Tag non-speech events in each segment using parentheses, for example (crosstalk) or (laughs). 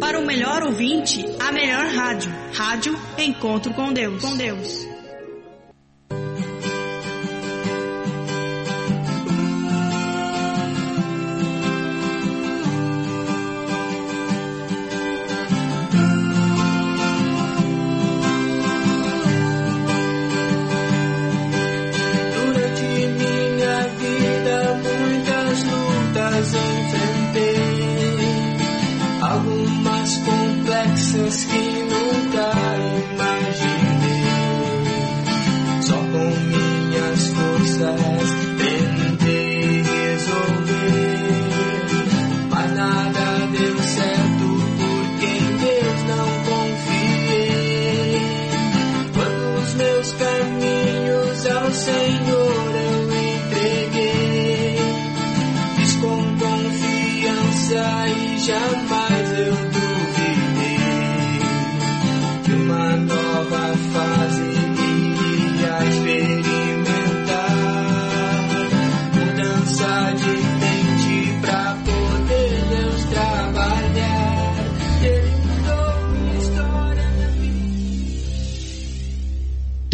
Para o melhor ouvinte, a melhor rádio. Rádio Encontro com Deus. Com Deus.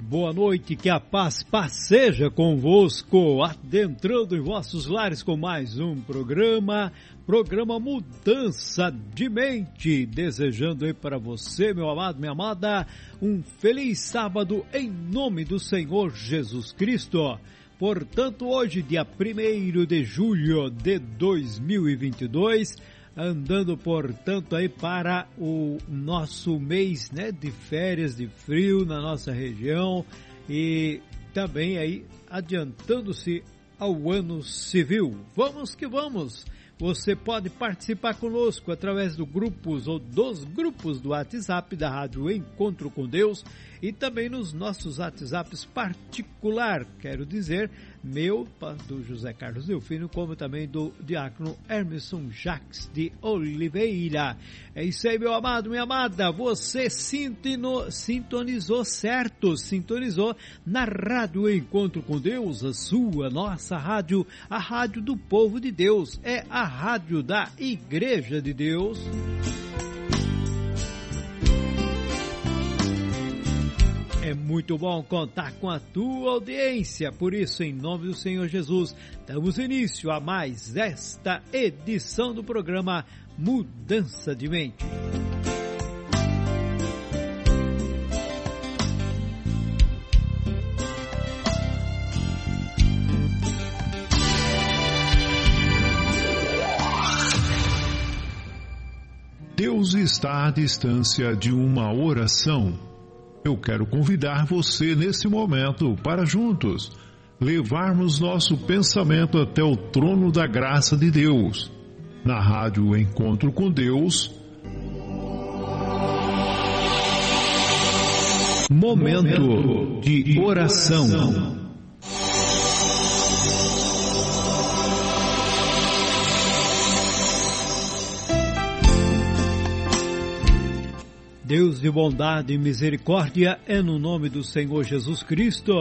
Boa noite, que a paz passeja convosco, adentrando em vossos lares com mais um programa, programa Mudança de Mente, desejando aí para você, meu amado, minha amada, um feliz sábado em nome do Senhor Jesus Cristo. Portanto, hoje, dia 1 de julho de 2022, andando, portanto, aí para o nosso mês né, de férias de frio na nossa região e também aí adiantando-se ao ano civil. Vamos que vamos! Você pode participar conosco através do grupos ou dos grupos do WhatsApp da Rádio Encontro com Deus e também nos nossos WhatsApps particular, quero dizer, meu, do José Carlos Delfino, como também do diácono Hermeson Jacques de Oliveira. É isso aí, meu amado, minha amada, você sintino, sintonizou certo, sintonizou na Rádio Encontro com Deus, a sua, nossa rádio, a rádio do povo de Deus, é a rádio da Igreja de Deus. É muito bom contar com a tua audiência, por isso, em nome do Senhor Jesus, damos início a mais esta edição do programa Mudança de Mente. Deus está à distância de uma oração eu quero convidar você nesse momento para juntos levarmos nosso pensamento até o trono da graça de Deus. Na rádio Encontro com Deus. Momento de oração. Deus de bondade e misericórdia, é no nome do Senhor Jesus Cristo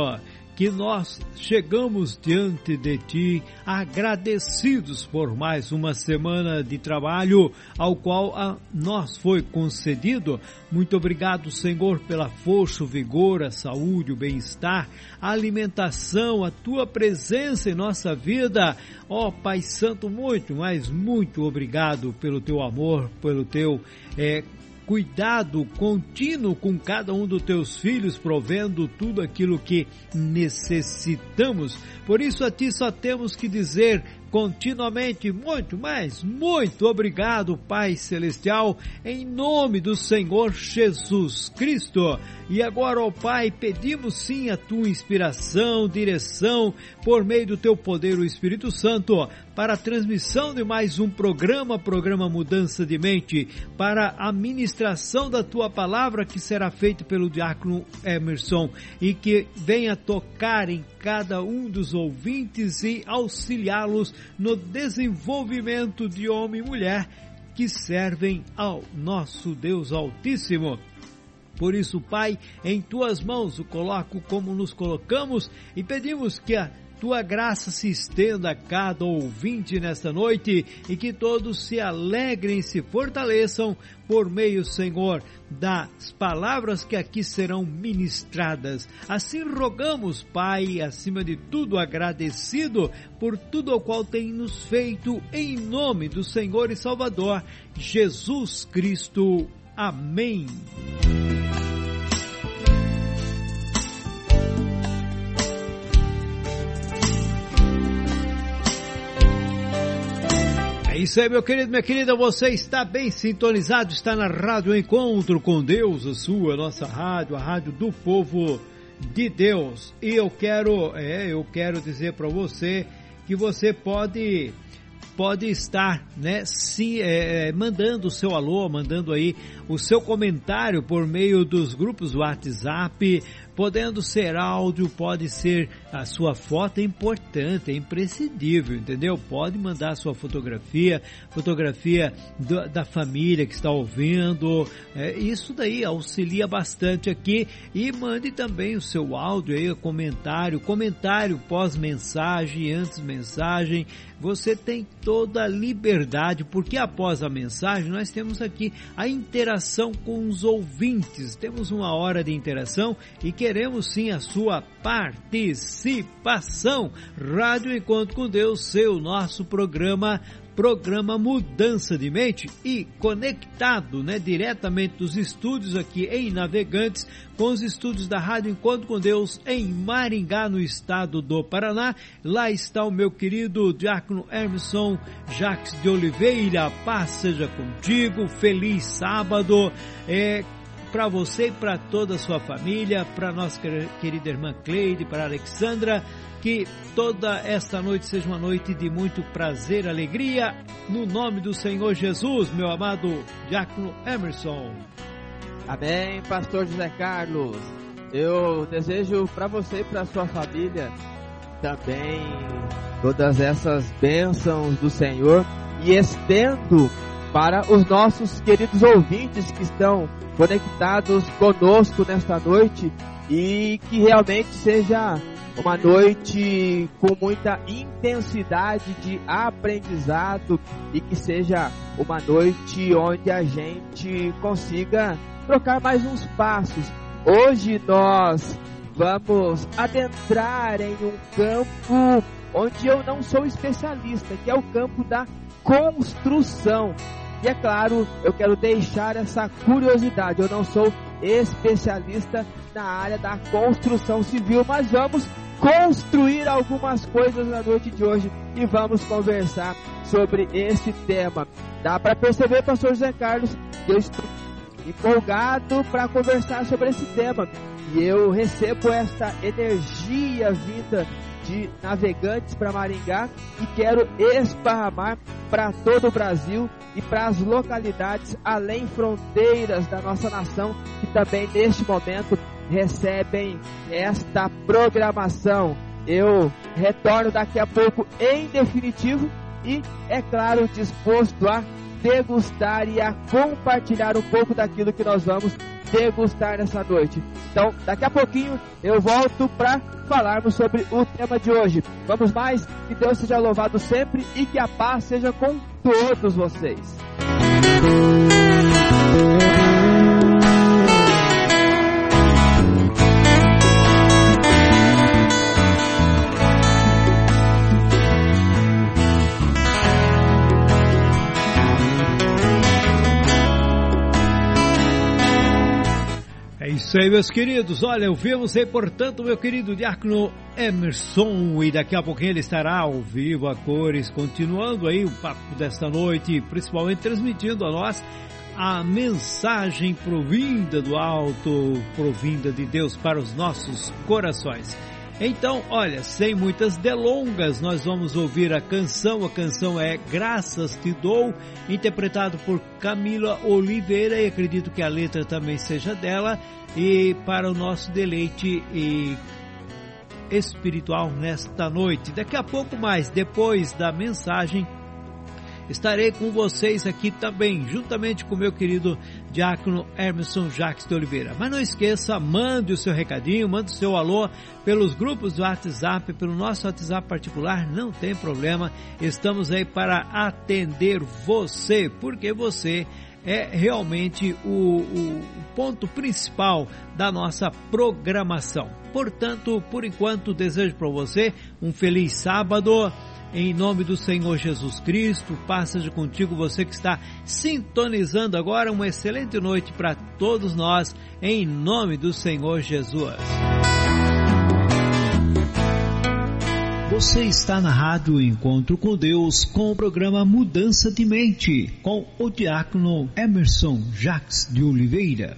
que nós chegamos diante de Ti agradecidos por mais uma semana de trabalho ao qual a nós foi concedido. Muito obrigado, Senhor, pela força, o vigor, a saúde, o bem-estar, a alimentação, a Tua presença em nossa vida. Ó oh, Pai Santo, muito, mas muito obrigado pelo Teu amor, pelo Teu é, cuidado contínuo com cada um dos teus filhos, provendo tudo aquilo que necessitamos. Por isso a ti só temos que dizer continuamente muito, mais muito obrigado, Pai Celestial, em nome do Senhor Jesus Cristo. E agora, ó Pai, pedimos sim a tua inspiração, direção, por meio do teu poder, o Espírito Santo, para a transmissão de mais um programa, programa Mudança de Mente, para a ministração da tua palavra que será feita pelo diácono Emerson e que venha tocar em cada um dos ouvintes e auxiliá-los no desenvolvimento de homem e mulher que servem ao nosso Deus Altíssimo. Por isso, Pai, em tuas mãos o coloco como nos colocamos e pedimos que a tua graça se estenda a cada ouvinte nesta noite e que todos se alegrem e se fortaleçam por meio, Senhor, das palavras que aqui serão ministradas. Assim rogamos, Pai, acima de tudo agradecido por tudo o qual tem nos feito em nome do Senhor e Salvador Jesus Cristo. Amém. Isso aí, meu querido, minha querida, você está bem sintonizado, está na Rádio Encontro com Deus, a sua, a nossa rádio, a rádio do povo de Deus. E eu quero, é, eu quero dizer para você que você pode pode estar, né, se é, é, mandando o seu alô, mandando aí o seu comentário por meio dos grupos WhatsApp, podendo ser áudio, pode ser a sua foto é importante, é imprescindível, entendeu? Pode mandar a sua fotografia, fotografia do, da família que está ouvindo, é, isso daí auxilia bastante aqui e mande também o seu áudio aí, comentário, comentário pós-mensagem, antes mensagem, você tem toda a liberdade, porque após a mensagem nós temos aqui a interação com os ouvintes, temos uma hora de interação e queremos sim a sua participação. Rádio Encontro com Deus, seu nosso programa programa Mudança de Mente e conectado, né, diretamente dos estúdios aqui em Navegantes com os estúdios da Rádio Encontro com Deus em Maringá, no estado do Paraná. Lá está o meu querido Diácono Emerson Jacques de Oliveira. Paz seja contigo, feliz sábado. É, para você e para toda a sua família, para nossa querida irmã Cleide, para Alexandra, que toda esta noite seja uma noite de muito prazer, alegria, no nome do Senhor Jesus, meu amado Diácono Emerson. Amém, Pastor José Carlos. Eu desejo para você e para sua família também todas essas bênçãos do Senhor e estendo para os nossos queridos ouvintes que estão conectados conosco nesta noite e que realmente seja uma noite com muita intensidade de aprendizado e que seja uma noite onde a gente consiga trocar mais uns passos. Hoje nós vamos adentrar em um campo onde eu não sou especialista, que é o campo da construção. E é claro, eu quero deixar essa curiosidade. Eu não sou especialista na área da construção civil, mas vamos construir algumas coisas na noite de hoje e vamos conversar sobre esse tema. Dá para perceber, pastor José Carlos, que eu estou empolgado para conversar sobre esse tema. E eu recebo esta energia vinda de navegantes para Maringá e quero esparramar para todo o Brasil e para as localidades além fronteiras da nossa nação que também neste momento recebem esta programação. Eu retorno daqui a pouco em definitivo e, é claro, disposto a degustar e a compartilhar um pouco daquilo que nós vamos degustar nessa noite. Então, daqui a pouquinho eu volto para falarmos sobre o tema de hoje. Vamos mais? Que Deus seja louvado sempre e que a paz seja com todos vocês. Isso aí, meus queridos. Olha, ouvimos aí, portanto, meu querido Diácono Emerson, e daqui a pouquinho ele estará ao vivo, a cores, continuando aí o papo desta noite, principalmente transmitindo a nós a mensagem provinda do alto, provinda de Deus para os nossos corações. Então, olha, sem muitas delongas, nós vamos ouvir a canção. A canção é Graças Te Dou, interpretado por Camila Oliveira, e acredito que a letra também seja dela e para o nosso deleite espiritual nesta noite. Daqui a pouco mais, depois da mensagem, estarei com vocês aqui também, juntamente com meu querido Diácono Emerson Jacques de Oliveira. Mas não esqueça, mande o seu recadinho, mande o seu alô pelos grupos do WhatsApp, pelo nosso WhatsApp particular, não tem problema. Estamos aí para atender você, porque você é realmente o, o ponto principal da nossa programação. Portanto, por enquanto, desejo para você um feliz sábado. Em nome do Senhor Jesus Cristo, passa de contigo você que está sintonizando agora. Uma excelente noite para todos nós, em nome do Senhor Jesus. Você está na Rádio Encontro com Deus com o programa Mudança de Mente com o diácono Emerson Jacques de Oliveira.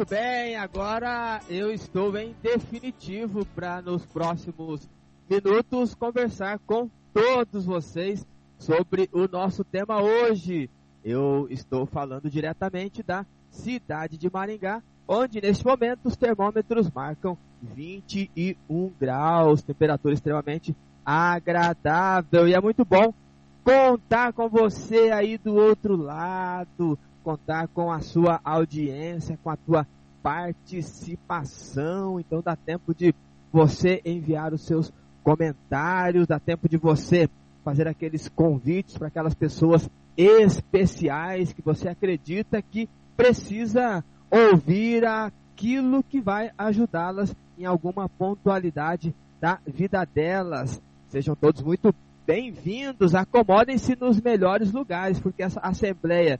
Muito bem, agora eu estou em definitivo para nos próximos minutos conversar com todos vocês sobre o nosso tema hoje. Eu estou falando diretamente da cidade de Maringá, onde neste momento os termômetros marcam 21 graus, temperatura extremamente agradável e é muito bom contar com você aí do outro lado, contar com a sua audiência, com a tua participação. Então dá tempo de você enviar os seus comentários, dá tempo de você fazer aqueles convites para aquelas pessoas especiais que você acredita que precisa ouvir aquilo que vai ajudá-las em alguma pontualidade da vida delas. Sejam todos muito bem-vindos, acomodem-se nos melhores lugares, porque essa assembleia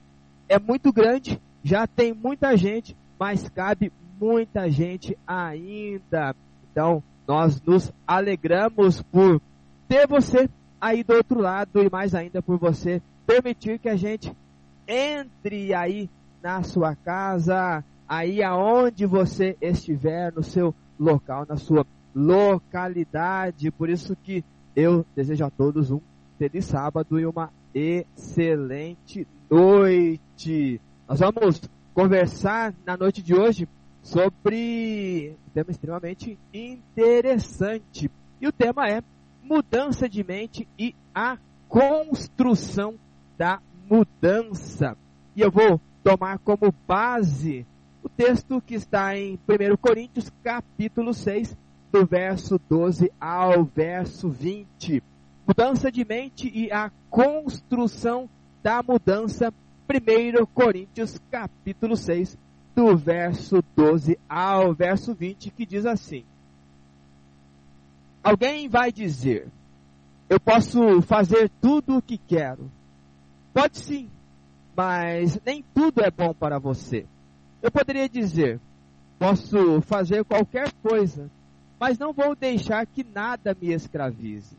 é muito grande, já tem muita gente, mas cabe muita gente ainda. Então, nós nos alegramos por ter você aí do outro lado e mais ainda por você permitir que a gente entre aí na sua casa, aí aonde você estiver, no seu local, na sua localidade. Por isso que eu desejo a todos um feliz sábado e uma excelente noite. Nós vamos conversar na noite de hoje sobre um tema extremamente interessante. E o tema é mudança de mente e a construção da mudança. E eu vou tomar como base o texto que está em 1 Coríntios, capítulo 6, do verso 12 ao verso 20. Mudança de mente e a construção da mudança. 1 Coríntios capítulo 6, do verso 12 ao verso 20, que diz assim: Alguém vai dizer: Eu posso fazer tudo o que quero. Pode sim, mas nem tudo é bom para você. Eu poderia dizer: Posso fazer qualquer coisa, mas não vou deixar que nada me escravize.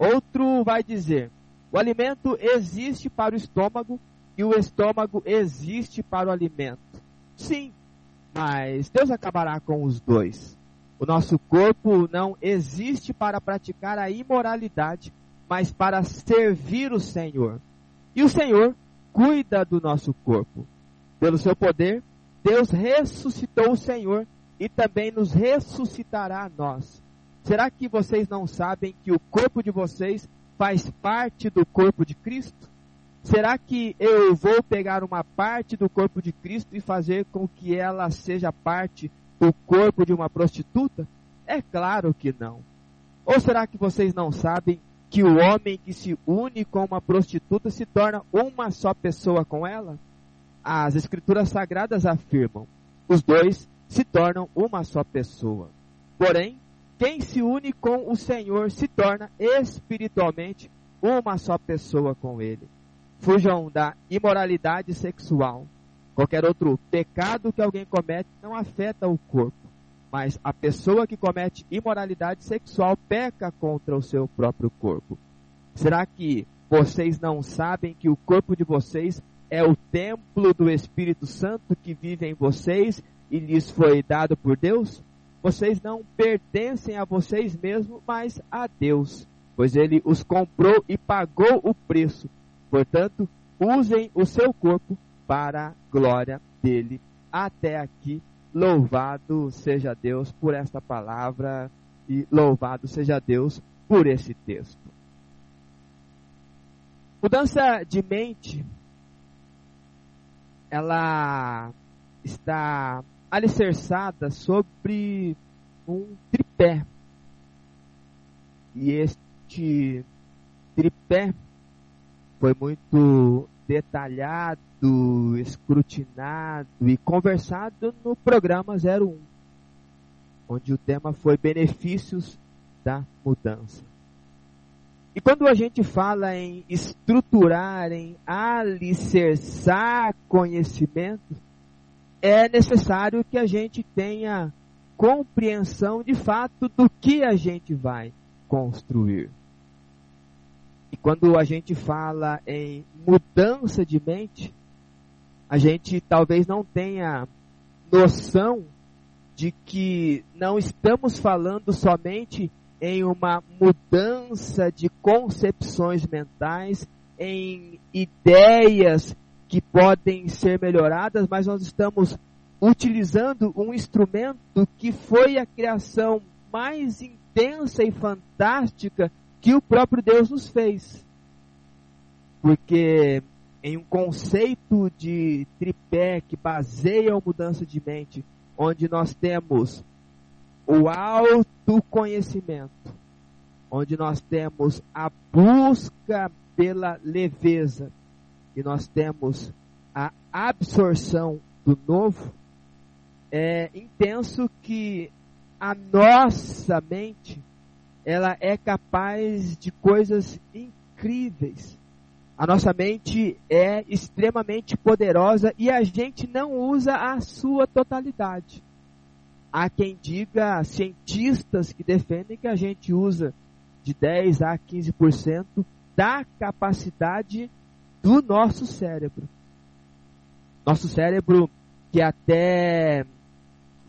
Outro vai dizer: o alimento existe para o estômago e o estômago existe para o alimento. Sim, mas Deus acabará com os dois. O nosso corpo não existe para praticar a imoralidade, mas para servir o Senhor. E o Senhor cuida do nosso corpo. Pelo seu poder, Deus ressuscitou o Senhor e também nos ressuscitará a nós. Será que vocês não sabem que o corpo de vocês faz parte do corpo de Cristo? Será que eu vou pegar uma parte do corpo de Cristo e fazer com que ela seja parte do corpo de uma prostituta? É claro que não. Ou será que vocês não sabem que o homem que se une com uma prostituta se torna uma só pessoa com ela? As escrituras sagradas afirmam: os dois se tornam uma só pessoa. Porém, quem se une com o Senhor se torna espiritualmente uma só pessoa com Ele. fujam da imoralidade sexual. Qualquer outro pecado que alguém comete não afeta o corpo, mas a pessoa que comete imoralidade sexual peca contra o seu próprio corpo. Será que vocês não sabem que o corpo de vocês é o templo do Espírito Santo que vive em vocês e lhes foi dado por Deus? Vocês não pertencem a vocês mesmos, mas a Deus, pois ele os comprou e pagou o preço. Portanto, usem o seu corpo para a glória dele. Até aqui, louvado seja Deus por esta palavra e louvado seja Deus por esse texto. Mudança de mente, ela está alicerçada sobre um tripé. E este tripé foi muito detalhado, escrutinado e conversado no programa 01, onde o tema foi benefícios da mudança. E quando a gente fala em estruturar, em alicerçar conhecimento, é necessário que a gente tenha compreensão de fato do que a gente vai construir. E quando a gente fala em mudança de mente, a gente talvez não tenha noção de que não estamos falando somente em uma mudança de concepções mentais, em ideias que podem ser melhoradas, mas nós estamos utilizando um instrumento que foi a criação mais intensa e fantástica que o próprio Deus nos fez. Porque em um conceito de tripé que baseia a mudança de mente, onde nós temos o autoconhecimento, onde nós temos a busca pela leveza, e nós temos a absorção do novo, é intenso que a nossa mente ela é capaz de coisas incríveis. A nossa mente é extremamente poderosa e a gente não usa a sua totalidade. Há quem diga, cientistas que defendem que a gente usa de 10 a 15% da capacidade do nosso cérebro. Nosso cérebro, que até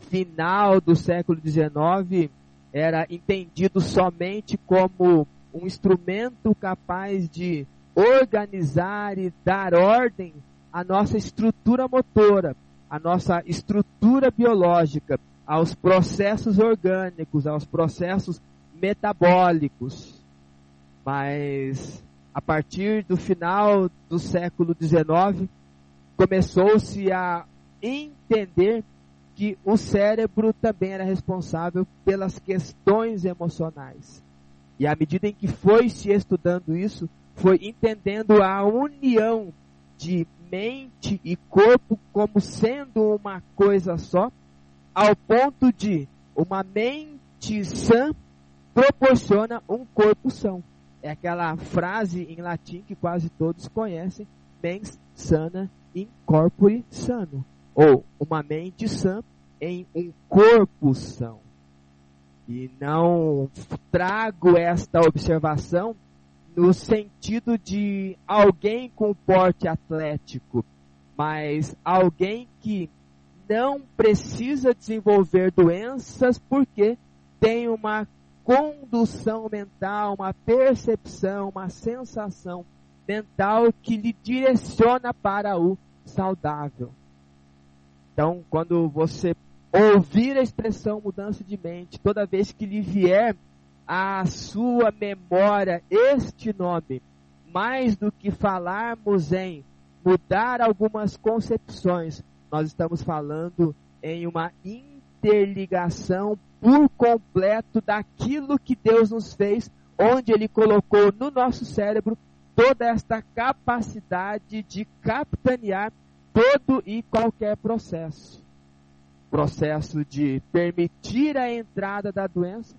final do século XIX era entendido somente como um instrumento capaz de organizar e dar ordem à nossa estrutura motora, à nossa estrutura biológica, aos processos orgânicos, aos processos metabólicos. Mas a partir do final do século XIX, começou-se a entender que o cérebro também era responsável pelas questões emocionais. E à medida em que foi se estudando isso, foi entendendo a união de mente e corpo como sendo uma coisa só, ao ponto de uma mente sã proporciona um corpo são. É aquela frase em latim que quase todos conhecem, mens sana in corpore sano. Ou uma mente sã em um corpo são. E não trago esta observação no sentido de alguém com porte atlético, mas alguém que não precisa desenvolver doenças porque tem uma condução mental, uma percepção, uma sensação mental que lhe direciona para o saudável. Então, quando você ouvir a expressão mudança de mente, toda vez que lhe vier à sua memória este nome, mais do que falarmos em mudar algumas concepções, nós estamos falando em uma interligação por completo daquilo que Deus nos fez, onde Ele colocou no nosso cérebro toda esta capacidade de capitanear todo e qualquer processo. Processo de permitir a entrada da doença,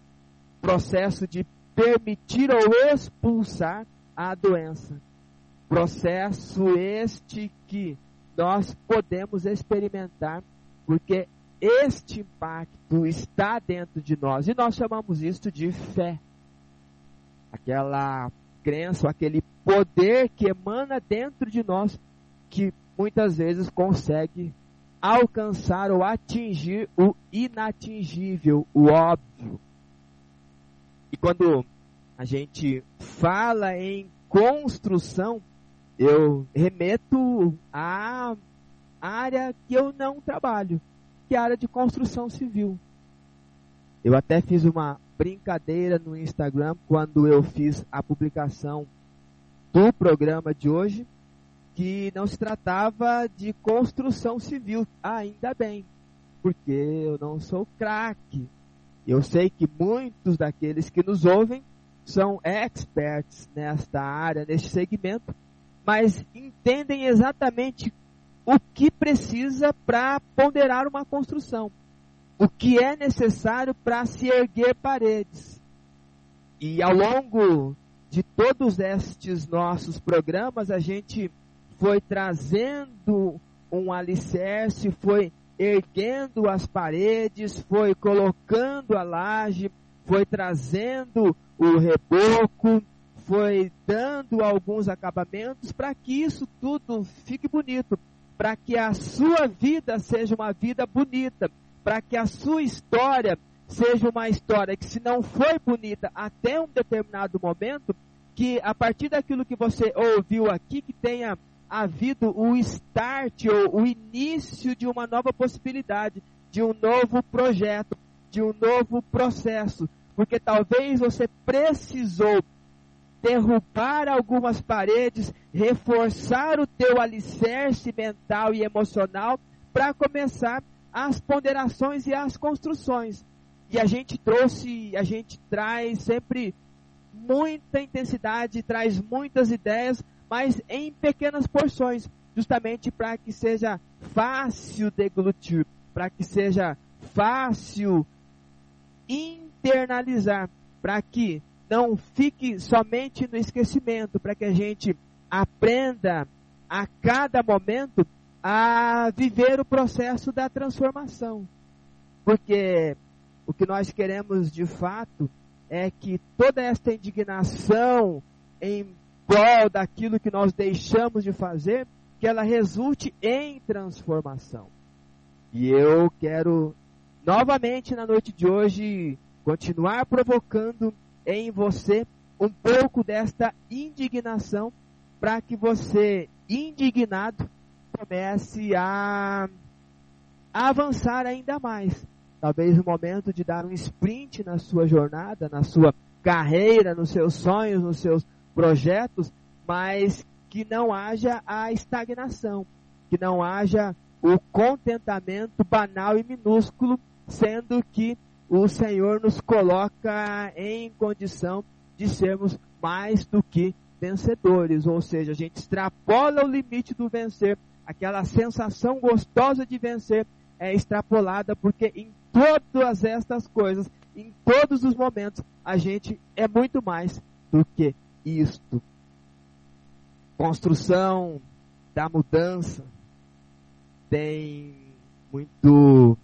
processo de permitir ou expulsar a doença, Processo este que nós podemos experimentar, porque este impacto está dentro de nós e nós chamamos isto de fé. Aquela crença, aquele poder que emana dentro de nós que muitas vezes consegue alcançar ou atingir o inatingível, o óbvio. E quando a gente fala em construção, eu remeto à área que eu não trabalho, área de construção civil. Eu até fiz uma brincadeira no Instagram quando eu fiz a publicação do programa de hoje, que não se tratava de construção civil. Ainda bem, porque eu não sou craque. Eu sei que muitos daqueles que nos ouvem são experts nesta área, neste segmento, mas entendem exatamente o que precisa para ponderar uma construção, o que é necessário para se erguer paredes. E ao longo de todos estes nossos programas, a gente foi trazendo um alicerce, foi erguendo as paredes, foi colocando a laje, foi trazendo o reboco, foi dando alguns acabamentos para que isso tudo fique bonito, para que a sua vida seja uma vida bonita, para que a sua história seja uma história que se não foi bonita até um determinado momento, que a partir daquilo que você ouviu aqui, que tenha havido o start ou o início de uma nova possibilidade, de um novo projeto, de um novo processo, porque talvez você precisou derrubar algumas paredes, reforçar o teu alicerce mental e emocional para começar as ponderações e as construções. E a gente trouxe, a gente traz sempre muita intensidade, traz muitas ideias, mas em pequenas porções, justamente para que seja fácil deglutir, para que seja fácil internalizar, para que não fique somente no esquecimento, para que a gente aprenda a cada momento a viver o processo da transformação. Porque o que nós queremos de fato é que toda esta indignação em prol daquilo que nós deixamos de fazer, que ela resulte em transformação. E eu quero novamente na noite de hoje continuar provocando em você um pouco desta indignação para que você, indignado, comece a, avançar ainda mais. Talvez o momento de dar um sprint na sua jornada, na sua carreira, nos seus sonhos, nos seus projetos, mas que não haja a estagnação, que não haja o contentamento banal e minúsculo, sendo que o Senhor nos coloca em condição de sermos mais do que vencedores, ou seja, a gente extrapola o limite do vencer, aquela sensação gostosa de vencer é extrapolada porque em todas estas coisas, em todos os momentos, a gente é muito mais do que isto. Construção da mudança tem muito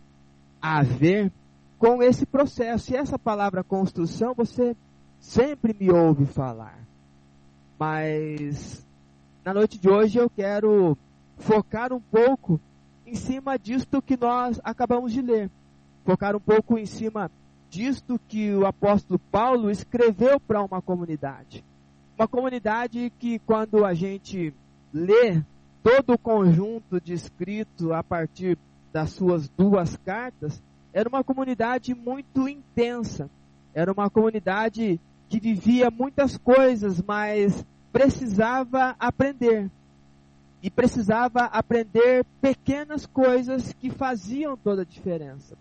a ver com esse processo. E essa palavra construção você sempre me ouve falar. Mas na noite de hoje eu quero focar um pouco em cima disto que nós acabamos de ler. Focar um pouco em cima disto que o apóstolo Paulo escreveu para uma comunidade. Uma comunidade que quando a gente lê todo o conjunto de escrito a partir das suas duas cartas, era uma comunidade muito intensa. Era uma comunidade que vivia muitas coisas, mas precisava aprender. E precisava aprender pequenas coisas que faziam toda a diferença.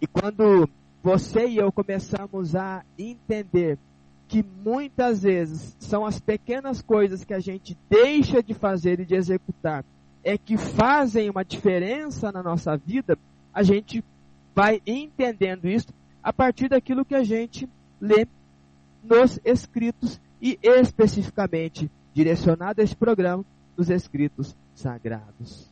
E quando você e eu começamos a entender que muitas vezes são as pequenas coisas que a gente deixa de fazer e de executar é que fazem uma diferença na nossa vida, a gente vai entendendo isso a partir daquilo que a gente lê nos escritos e especificamente direcionado a este programa nos escritos sagrados.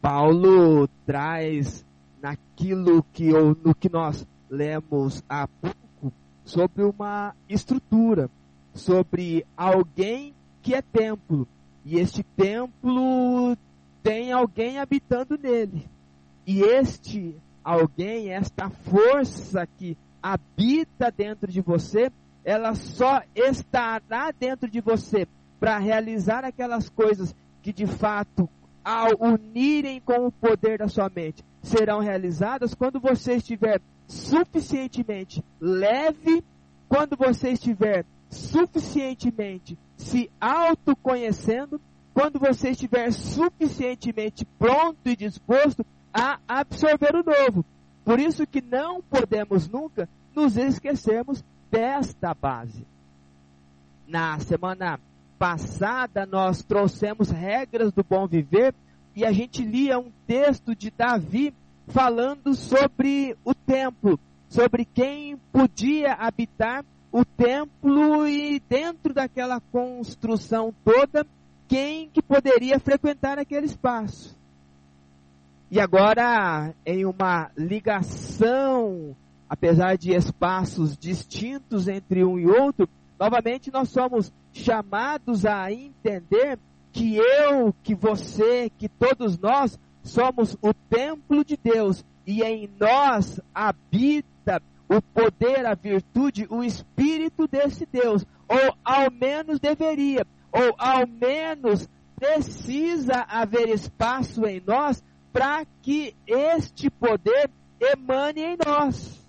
Paulo traz naquilo que ou no que nós lemos há pouco sobre uma estrutura, sobre alguém que é templo. E este templo tem alguém habitando nele. E este alguém, esta força que habita dentro de você, ela só estará dentro de você para realizar aquelas coisas que de fato, ao unirem com o poder da sua mente, serão realizadas quando você estiver suficientemente leve, quando você estiver suficientemente se autoconhecendo, quando você estiver suficientemente pronto e disposto a absorver o novo. Por isso que não podemos nunca nos esquecermos desta base. Na semana passada nós trouxemos regras do bom viver e a gente lia um texto de Davi falando sobre o templo, sobre quem podia habitar o templo e dentro daquela construção toda, quem que poderia frequentar aquele espaço. E agora, em uma ligação, apesar de espaços distintos entre um e outro, novamente nós somos chamados a entender que eu, que você, que todos nós somos o templo de Deus e em nós habita o poder, a virtude, o espírito desse Deus, ou ao menos deveria, ou ao menos precisa haver espaço em nós para que este poder emane em nós.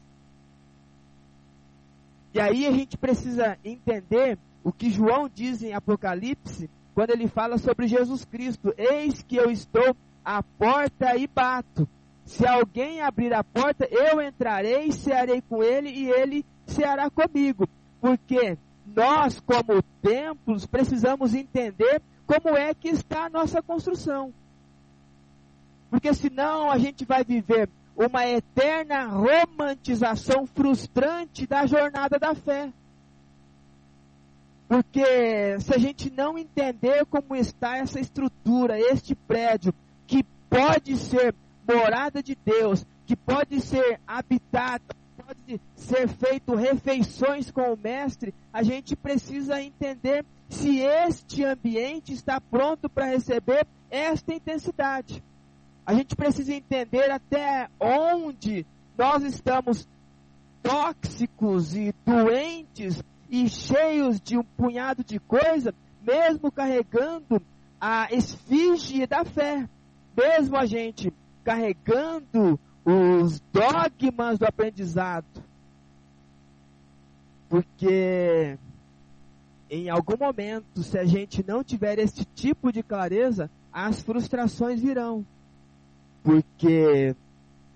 E aí a gente precisa entender o que João diz em Apocalipse, quando ele fala sobre Jesus Cristo: Eis que eu estou à porta e bato. Se alguém abrir a porta, eu entrarei, cearei com ele e ele ceará comigo. Porque nós, como templos, precisamos entender como é que está a nossa construção. Porque senão a gente vai viver uma eterna romantização frustrante da jornada da fé. Porque se a gente não entender como está essa estrutura, este prédio, que pode ser morada de Deus, que pode ser habitado, pode ser feito refeições com o Mestre, a gente precisa entender se este ambiente está pronto para receber esta intensidade. A gente precisa entender até onde nós estamos tóxicos e doentes e cheios de um punhado de coisa, mesmo carregando a esfinge da fé. Mesmo a gente carregando os dogmas do aprendizado. Porque em algum momento, se a gente não tiver esse tipo de clareza, as frustrações virão porque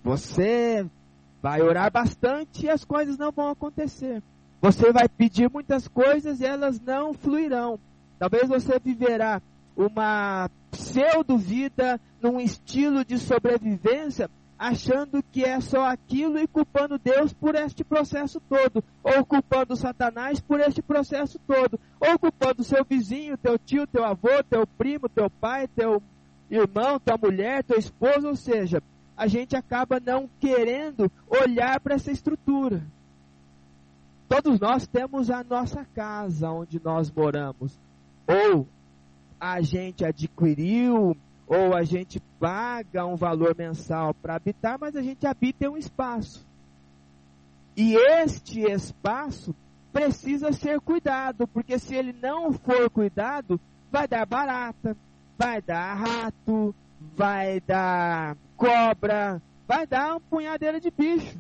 você vai orar bastante e as coisas não vão acontecer. Você vai pedir muitas coisas e elas não fluirão. Talvez você viverá uma pseudo-vida num estilo de sobrevivência, achando que é só aquilo e culpando Deus por este processo todo, ou culpando Satanás por este processo todo, ou culpando seu vizinho, teu tio, teu avô, teu primo, teu pai, teu irmão, tua mulher, tua esposa, ou seja, a gente acaba não querendo olhar para essa estrutura. Todos nós temos a nossa casa onde nós moramos. Ou a gente adquiriu, ou a gente paga um valor mensal para habitar, mas a gente habita em um espaço. E este espaço precisa ser cuidado, porque se ele não for cuidado, vai dar barata, vai dar rato, vai dar cobra, vai dar uma punhadeira de bicho.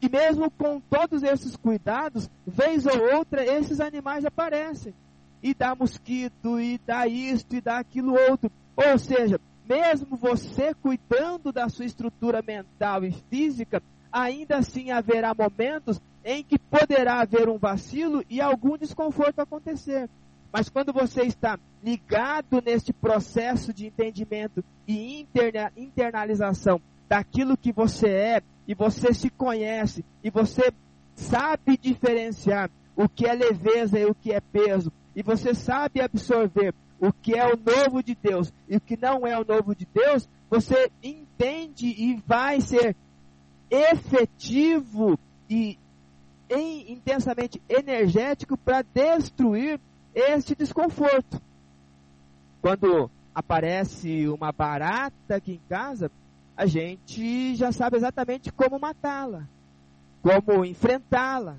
E mesmo com todos esses cuidados, vez ou outra, esses animais aparecem. E dá mosquito, e dá isto, e dá aquilo outro. Ou seja, mesmo você cuidando da sua estrutura mental e física, ainda assim haverá momentos em que poderá haver um vacilo e algum desconforto acontecer. Mas quando você está ligado neste processo de entendimento e interna, internalização daquilo que você é, e você se conhece, e você sabe diferenciar o que é leveza e o que é peso, e você sabe absorver o que é o novo de Deus e o que não é o novo de Deus, você entende e vai ser efetivo e em, intensamente energético para destruir este desconforto. Quando aparece uma barata aqui em casa, a gente já sabe exatamente como matá-la, como enfrentá-la.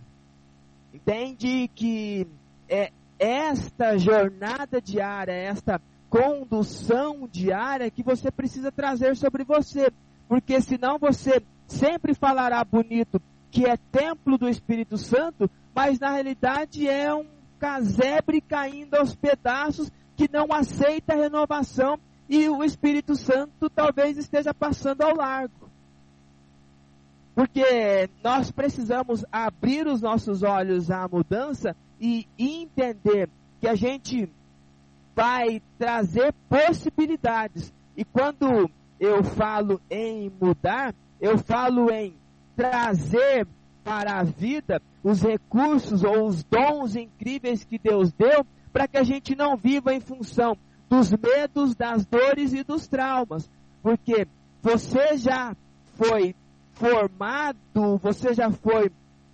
Entende que é esta jornada diária, esta condução diária que você precisa trazer sobre você, porque senão você sempre falará bonito que é templo do Espírito Santo, mas na realidade é um casebre caindo aos pedaços que não aceita a renovação e o Espírito Santo talvez esteja passando ao largo. Porque nós precisamos abrir os nossos olhos à mudança e entender que a gente vai trazer possibilidades. E quando eu falo em mudar, eu falo em trazer para a vida os recursos ou os dons incríveis que Deus deu para que a gente não viva em função dos medos, das dores e dos traumas. Porque você já foi formado, você já foi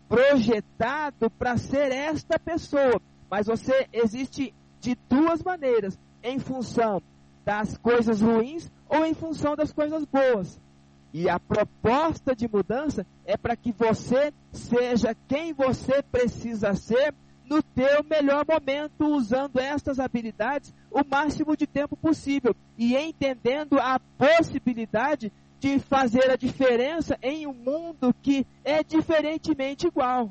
projetado para ser esta pessoa. Mas você existe de duas maneiras: em função das coisas ruins ou em função das coisas boas. E a proposta de mudança é para que você seja quem você precisa ser no teu melhor momento, usando estas habilidades o máximo de tempo possível e entendendo a possibilidade de fazer a diferença em um mundo que é diferentemente igual.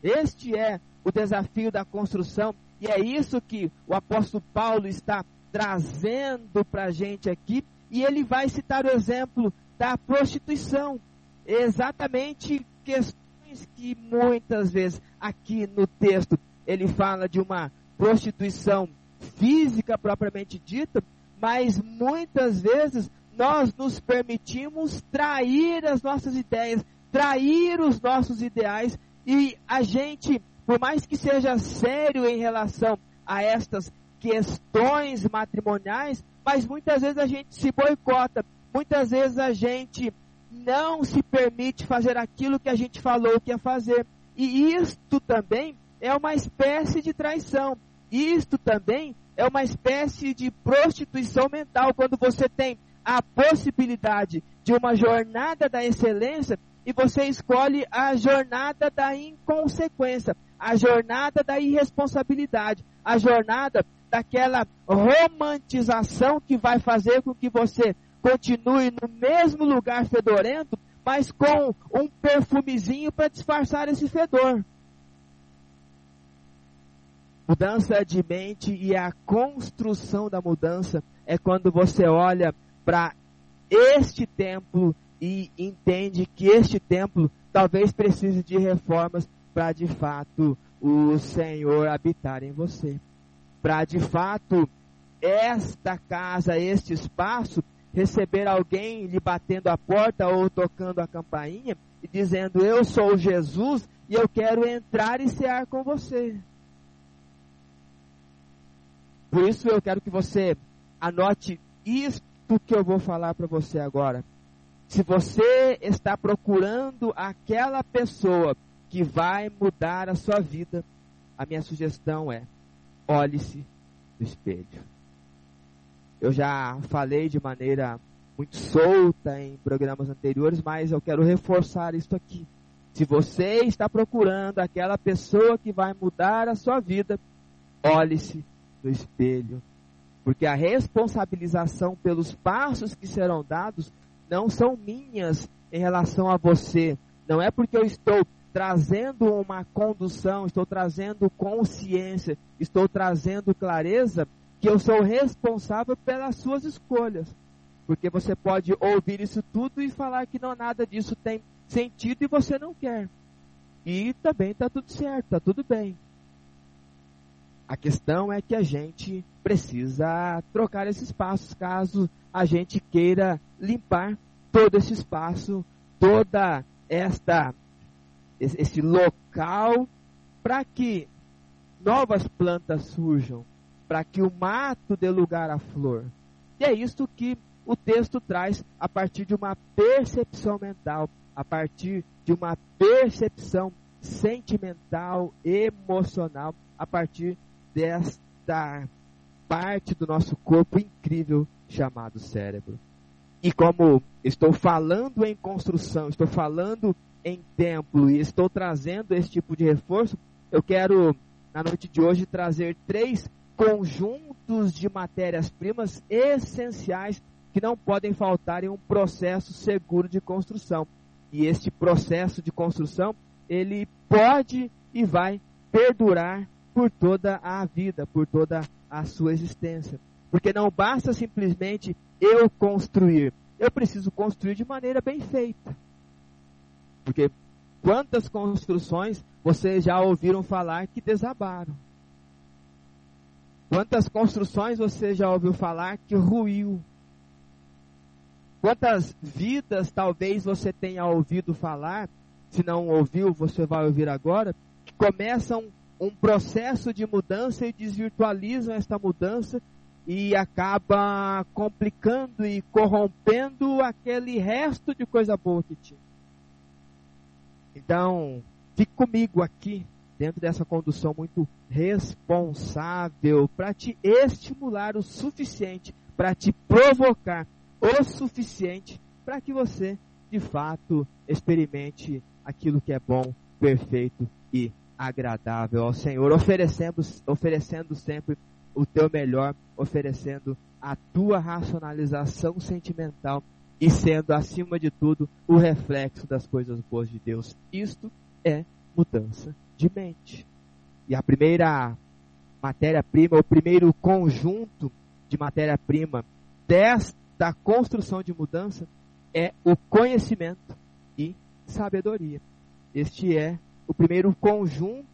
Este é o desafio da construção e é isso que o apóstolo Paulo está trazendo para a gente aqui e ele vai citar o exemplo da prostituição. Exatamente questões que muitas vezes aqui no texto ele fala de uma prostituição física propriamente dita, mas muitas vezes nós nos permitimos trair as nossas ideias, trair os nossos ideais e a gente, por mais que seja sério em relação a estas questões matrimoniais, mas muitas vezes a gente se boicota, muitas vezes a gente não se permite fazer aquilo que a gente falou que ia fazer. E isto também é uma espécie de traição. Isto também é uma espécie de prostituição mental quando você tem a possibilidade de uma jornada da excelência e você escolhe a jornada da inconsequência, a jornada da irresponsabilidade, a jornada daquela romantização que vai fazer com que você continue no mesmo lugar fedorento, mas com um perfumezinho para disfarçar esse fedor. Mudança de mente e a construção da mudança é quando você olha para este templo e entende que este templo talvez precise de reformas para de fato o Senhor habitar em você para de fato esta casa, este espaço, receber alguém lhe batendo a porta ou tocando a campainha e dizendo: Eu sou Jesus e eu quero entrar e cear com você. Por isso eu quero que você anote isto que eu vou falar para você agora. Se você está procurando aquela pessoa que vai mudar a sua vida, a minha sugestão é: olhe-se no espelho. Eu já falei de maneira muito solta em programas anteriores, mas eu quero reforçar isso aqui. Se você está procurando aquela pessoa que vai mudar a sua vida, olhe-se no espelho. Porque a responsabilização pelos passos que serão dados não são minhas em relação a você. Não é porque eu estou trazendo uma condução, estou trazendo consciência, estou trazendo clareza, que eu sou responsável pelas suas escolhas. Porque você pode ouvir isso tudo e falar que não nada disso tem sentido e você não quer. E também está tudo certo, está tudo bem. A questão é que a gente precisa trocar esses passos caso a gente queira limpar todo esse espaço, toda esta esse local para que novas plantas surjam, para que o mato dê lugar à flor. E é isso que o texto traz a partir de uma percepção mental, a partir de uma percepção sentimental, emocional, a partir desta parte do nosso corpo incrível chamado cérebro. E como estou falando em construção, estou falando em templo e estou trazendo esse tipo de reforço, eu quero, na noite de hoje, trazer três conjuntos de matérias-primas essenciais que não podem faltar em um processo seguro de construção. E este processo de construção, ele pode e vai perdurar por toda a vida, por toda a sua existência. Porque não basta simplesmente eu construir, eu preciso construir de maneira bem feita. Porque quantas construções vocês já ouviram falar que desabaram? Quantas construções você já ouviu falar que ruiu? Quantas vidas talvez você tenha ouvido falar, se não ouviu, você vai ouvir agora, que começam um processo de mudança e desvirtualizam esta mudança e acaba complicando e corrompendo aquele resto de coisa boa que tinha. Então, fique comigo aqui, dentro dessa condução muito responsável, para te estimular o suficiente, para te provocar o suficiente, para que você, de fato, experimente aquilo que é bom, perfeito e agradável ao Senhor, oferecendo, oferecendo sempre o teu melhor, oferecendo a tua racionalização sentimental e sendo, acima de tudo, o reflexo das coisas boas de Deus. Isto é mudança de mente. E a primeira matéria-prima, o primeiro conjunto de matéria-prima desta construção de mudança é o conhecimento e sabedoria. Este é o primeiro conjunto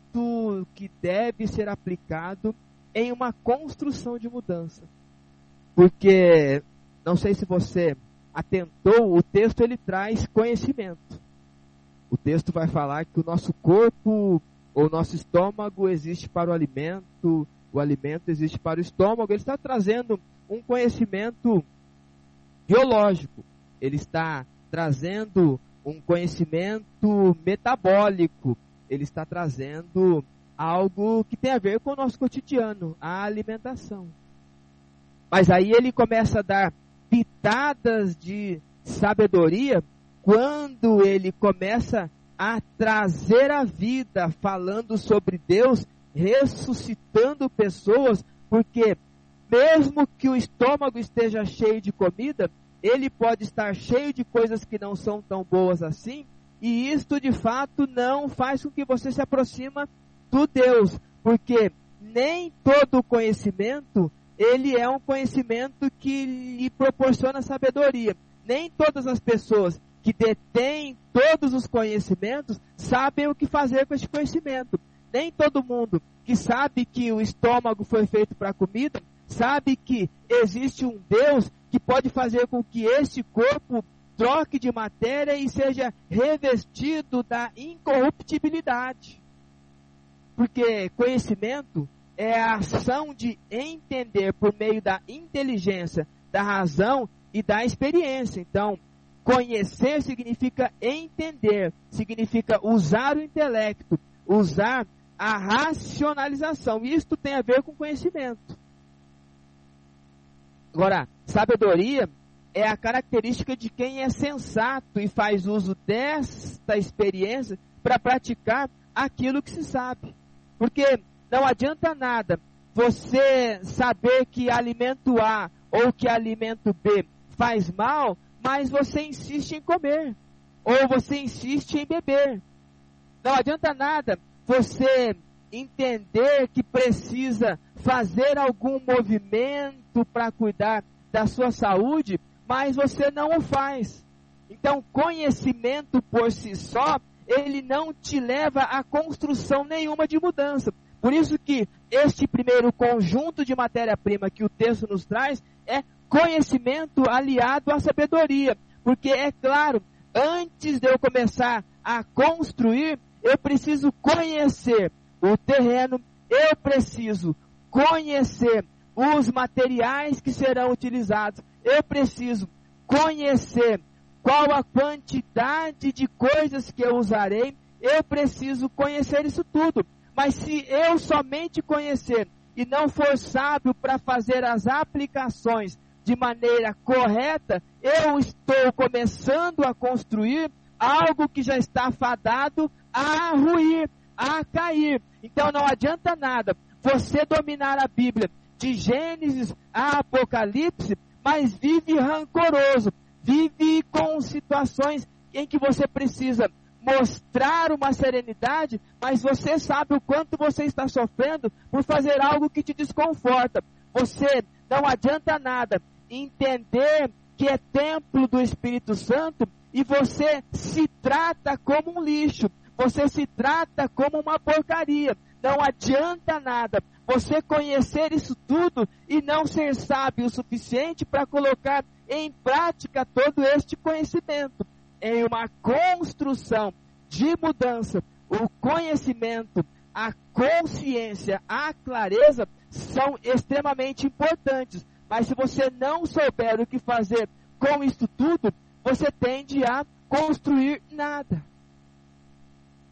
que deve ser aplicado em uma construção de mudança. Porque, não sei se você atentou, o texto ele traz conhecimento. O texto vai falar que o nosso corpo ou nosso estômago existe para o alimento, o alimento existe para o estômago. Ele está trazendo um conhecimento biológico. Ele está trazendo um conhecimento metabólico. Ele está trazendo algo que tem a ver com o nosso cotidiano, a alimentação. Mas aí ele começa a dar pitadas de sabedoria quando ele começa a trazer a vida, falando sobre Deus, ressuscitando pessoas, porque mesmo que o estômago esteja cheio de comida, ele pode estar cheio de coisas que não são tão boas assim, e isto de fato não faz com que você se aproxima do Deus, porque nem todo conhecimento ele é um conhecimento que lhe proporciona sabedoria. Nem todas as pessoas que detêm todos os conhecimentos sabem o que fazer com esse conhecimento. Nem todo mundo que sabe que o estômago foi feito para comida sabe que existe um Deus que pode fazer com que este corpo troque de matéria e seja revestido da incorruptibilidade. Porque conhecimento é a ação de entender por meio da inteligência, da razão e da experiência. Então, conhecer significa entender, significa usar o intelecto, usar a racionalização. Isto tem a ver com conhecimento. Agora, sabedoria é a característica de quem é sensato e faz uso desta experiência para praticar aquilo que se sabe. Porque não adianta nada você saber que alimento A ou que alimento B faz mal, mas você insiste em comer. Ou você insiste em beber. Não adianta nada você entender que precisa fazer algum movimento para cuidar da sua saúde, mas você não o faz. Então, conhecimento por si só ele não te leva a construção nenhuma de mudança. Por isso que este primeiro conjunto de matéria-prima que o texto nos traz é conhecimento aliado à sabedoria. Porque é claro, antes de eu começar a construir, eu preciso conhecer o terreno, eu preciso conhecer os materiais que serão utilizados, eu preciso conhecer qual a quantidade de coisas que eu usarei, eu preciso conhecer isso tudo. Mas se eu somente conhecer e não for sábio para fazer as aplicações de maneira correta, eu estou começando a construir algo que já está fadado a ruir, a cair. Então não adianta nada você dominar a Bíblia de Gênesis a Apocalipse, mas vive rancoroso, vive com situações em que você precisa mostrar uma serenidade, mas você sabe o quanto você está sofrendo por fazer algo que te desconforta. Você não adianta nada entender que é templo do Espírito Santo e você se trata como um lixo, você se trata como uma porcaria. Não adianta nada você conhecer isso tudo e não ser sábio o suficiente para colocar em prática todo este conhecimento. Em uma construção de mudança, o conhecimento, a consciência, a clareza são extremamente importantes. Mas se você não souber o que fazer com isso tudo, você tende a construir nada.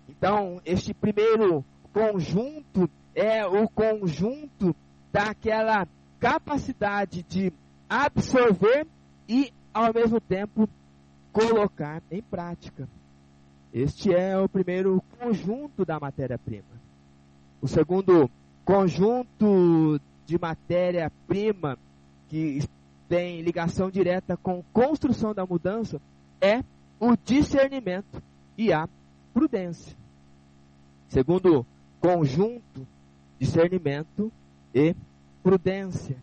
Então, este primeiro conjunto é o conjunto daquela capacidade de absorver e, ao mesmo tempo, colocar em prática. Este é o primeiro conjunto da matéria-prima. O segundo conjunto de matéria-prima que tem ligação direta com construção da mudança é o discernimento e a prudência. Segundo conjunto, discernimento e prudência.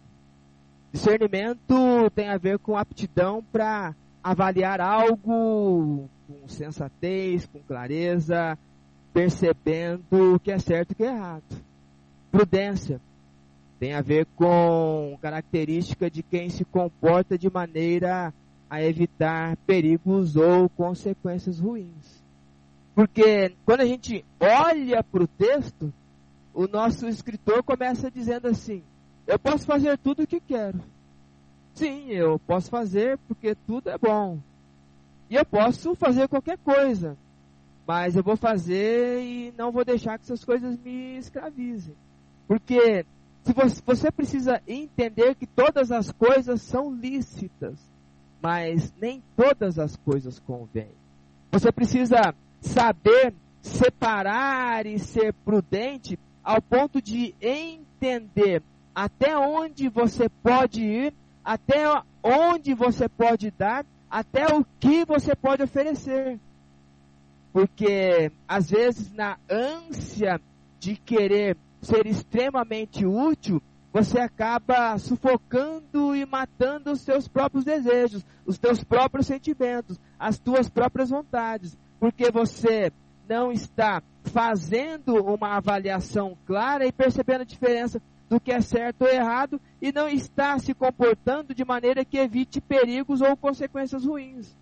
Discernimento tem a ver com aptidão para avaliar algo com sensatez, com clareza, percebendo o que é certo e o que é errado. Prudência tem a ver com característica de quem se comporta de maneira a evitar perigos ou consequências ruins. Porque quando a gente olha para o texto, o nosso escritor começa dizendo assim: Eu posso fazer tudo o que quero. Sim, eu posso fazer porque tudo é bom. E eu posso fazer qualquer coisa. Mas eu vou fazer e não vou deixar que essas coisas me escravizem. Porque se você, você precisa entender que todas as coisas são lícitas, mas nem todas as coisas convêm. Você precisa saber separar e ser prudente ao ponto de entender até onde você pode ir, até onde você pode dar, até o que você pode oferecer. Porque às vezes na ânsia de querer ser extremamente útil, você acaba sufocando e matando os seus próprios desejos, os teus próprios sentimentos, as tuas próprias vontades, porque você não está fazendo uma avaliação clara e percebendo a diferença do que é certo ou errado e não está se comportando de maneira que evite perigos ou consequências ruins.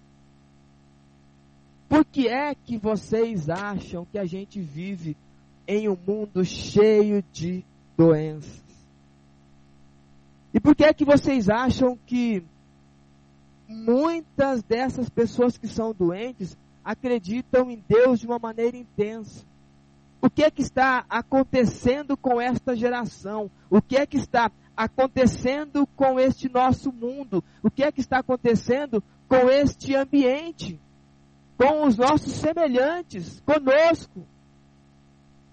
Por que é que vocês acham que a gente vive em um mundo cheio de doenças? E por que é que vocês acham que muitas dessas pessoas que são doentes acreditam em Deus de uma maneira intensa? O que é que está acontecendo com esta geração? O que é que está acontecendo com este nosso mundo? O que é que está acontecendo com este ambiente? Com os nossos semelhantes, conosco?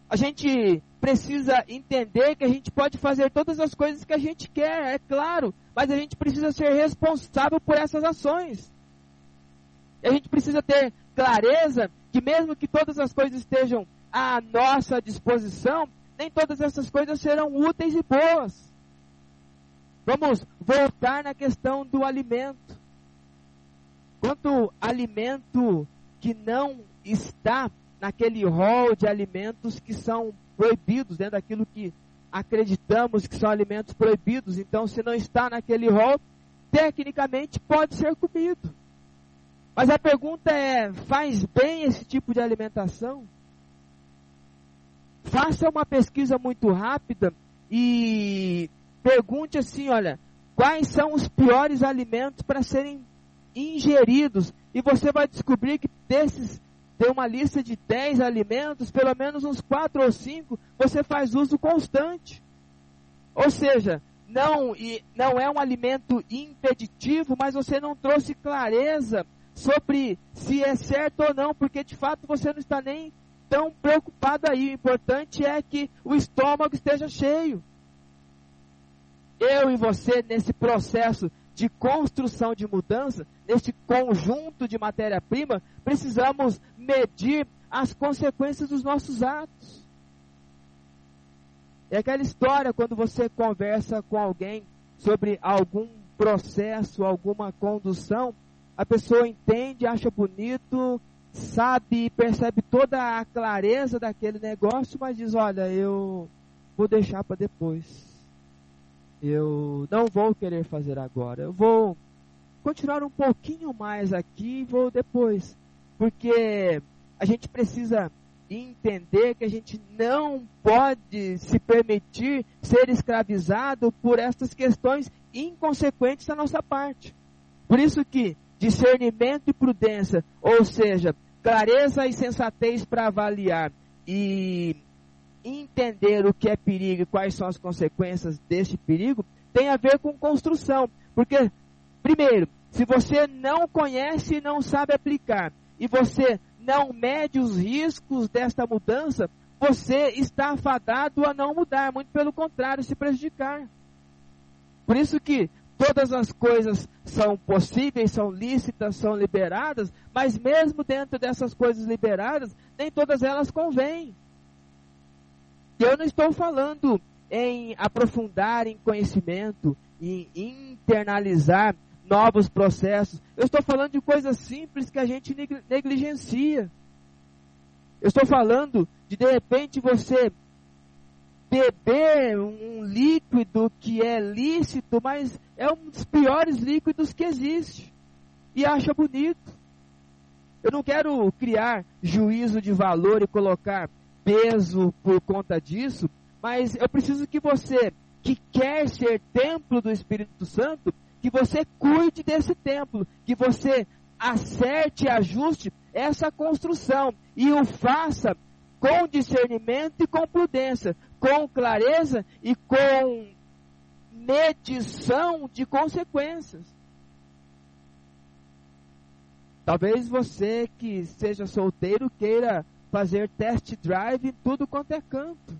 A gente precisa entender que a gente pode fazer todas as coisas que a gente quer, é claro, mas a gente precisa ser responsável por essas ações. A gente precisa ter clareza que mesmo que todas as coisas estejam à nossa disposição, nem todas essas coisas serão úteis e boas. Vamos voltar na questão do alimento. Quanto alimento que não está naquele rol de alimentos que são proibidos, dentro daquilo que acreditamos que são alimentos proibidos. Então, se não está naquele rol, tecnicamente pode ser comido. Mas a pergunta é: faz bem esse tipo de alimentação? Faça uma pesquisa muito rápida e pergunte assim, olha, quais são os piores alimentos para serem ingeridos? E você vai descobrir que desses tem uma lista de 10 alimentos, pelo menos uns 4 ou 5 você faz uso constante. Ou seja, não, não é um alimento impeditivo, mas você não trouxe clareza sobre se é certo ou não, porque de fato você não está nem tão preocupado aí. O importante é que o estômago esteja cheio. Eu e você, nesse processo de construção de mudança, nesse conjunto de matéria-prima, precisamos medir as consequências dos nossos atos. É aquela história quando você conversa com alguém sobre algum processo, alguma condução, a pessoa entende, acha bonito, sabe e percebe toda a clareza daquele negócio, mas diz: Olha, eu vou deixar para depois. Eu não vou querer fazer agora. Eu vou continuar um pouquinho mais aqui e vou depois. Porque a gente precisa entender que a gente não pode se permitir ser escravizado por estas questões inconsequentes da nossa parte. Por isso que discernimento e prudência, ou seja, clareza e sensatez para avaliar e entender o que é perigo e quais são as consequências deste perigo, tem a ver com construção. Porque, primeiro, se você não conhece e não sabe aplicar, e você não mede os riscos desta mudança, você está afadado a não mudar, muito pelo contrário, se prejudicar. Por isso que todas as coisas são possíveis, são lícitas, são liberadas, mas mesmo dentro dessas coisas liberadas, nem todas elas convêm. Eu não estou falando em aprofundar em conhecimento, em internalizar novos processos. Eu estou falando de coisas simples que a gente negligencia. Eu estou falando de de repente você beber um líquido que é lícito, mas é um dos piores líquidos que existe e acha bonito. Eu não quero criar juízo de valor e colocar peso por conta disso, mas eu preciso que você que quer ser templo do Espírito Santo que você cuide desse templo, que você acerte e ajuste essa construção e o faça com discernimento e com prudência, com clareza e com medição de consequências. Talvez você que seja solteiro queira fazer test drive em tudo quanto é canto.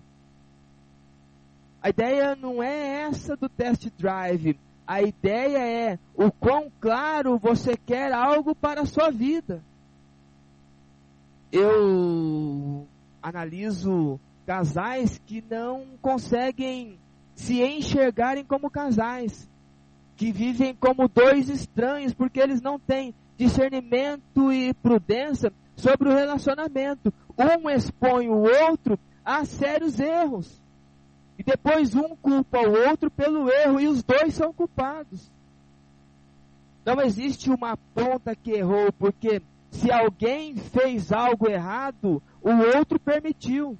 A ideia não é essa do test drive a ideia é o quão claro você quer algo para a sua vida. Eu analiso casais que não conseguem se enxergarem como casais, que vivem como dois estranhos, porque eles não têm discernimento e prudência sobre o relacionamento. Um expõe o outro a sérios erros. E depois um culpa o outro pelo erro e os dois são culpados. Não existe uma ponta que errou, porque se alguém fez algo errado, o outro permitiu.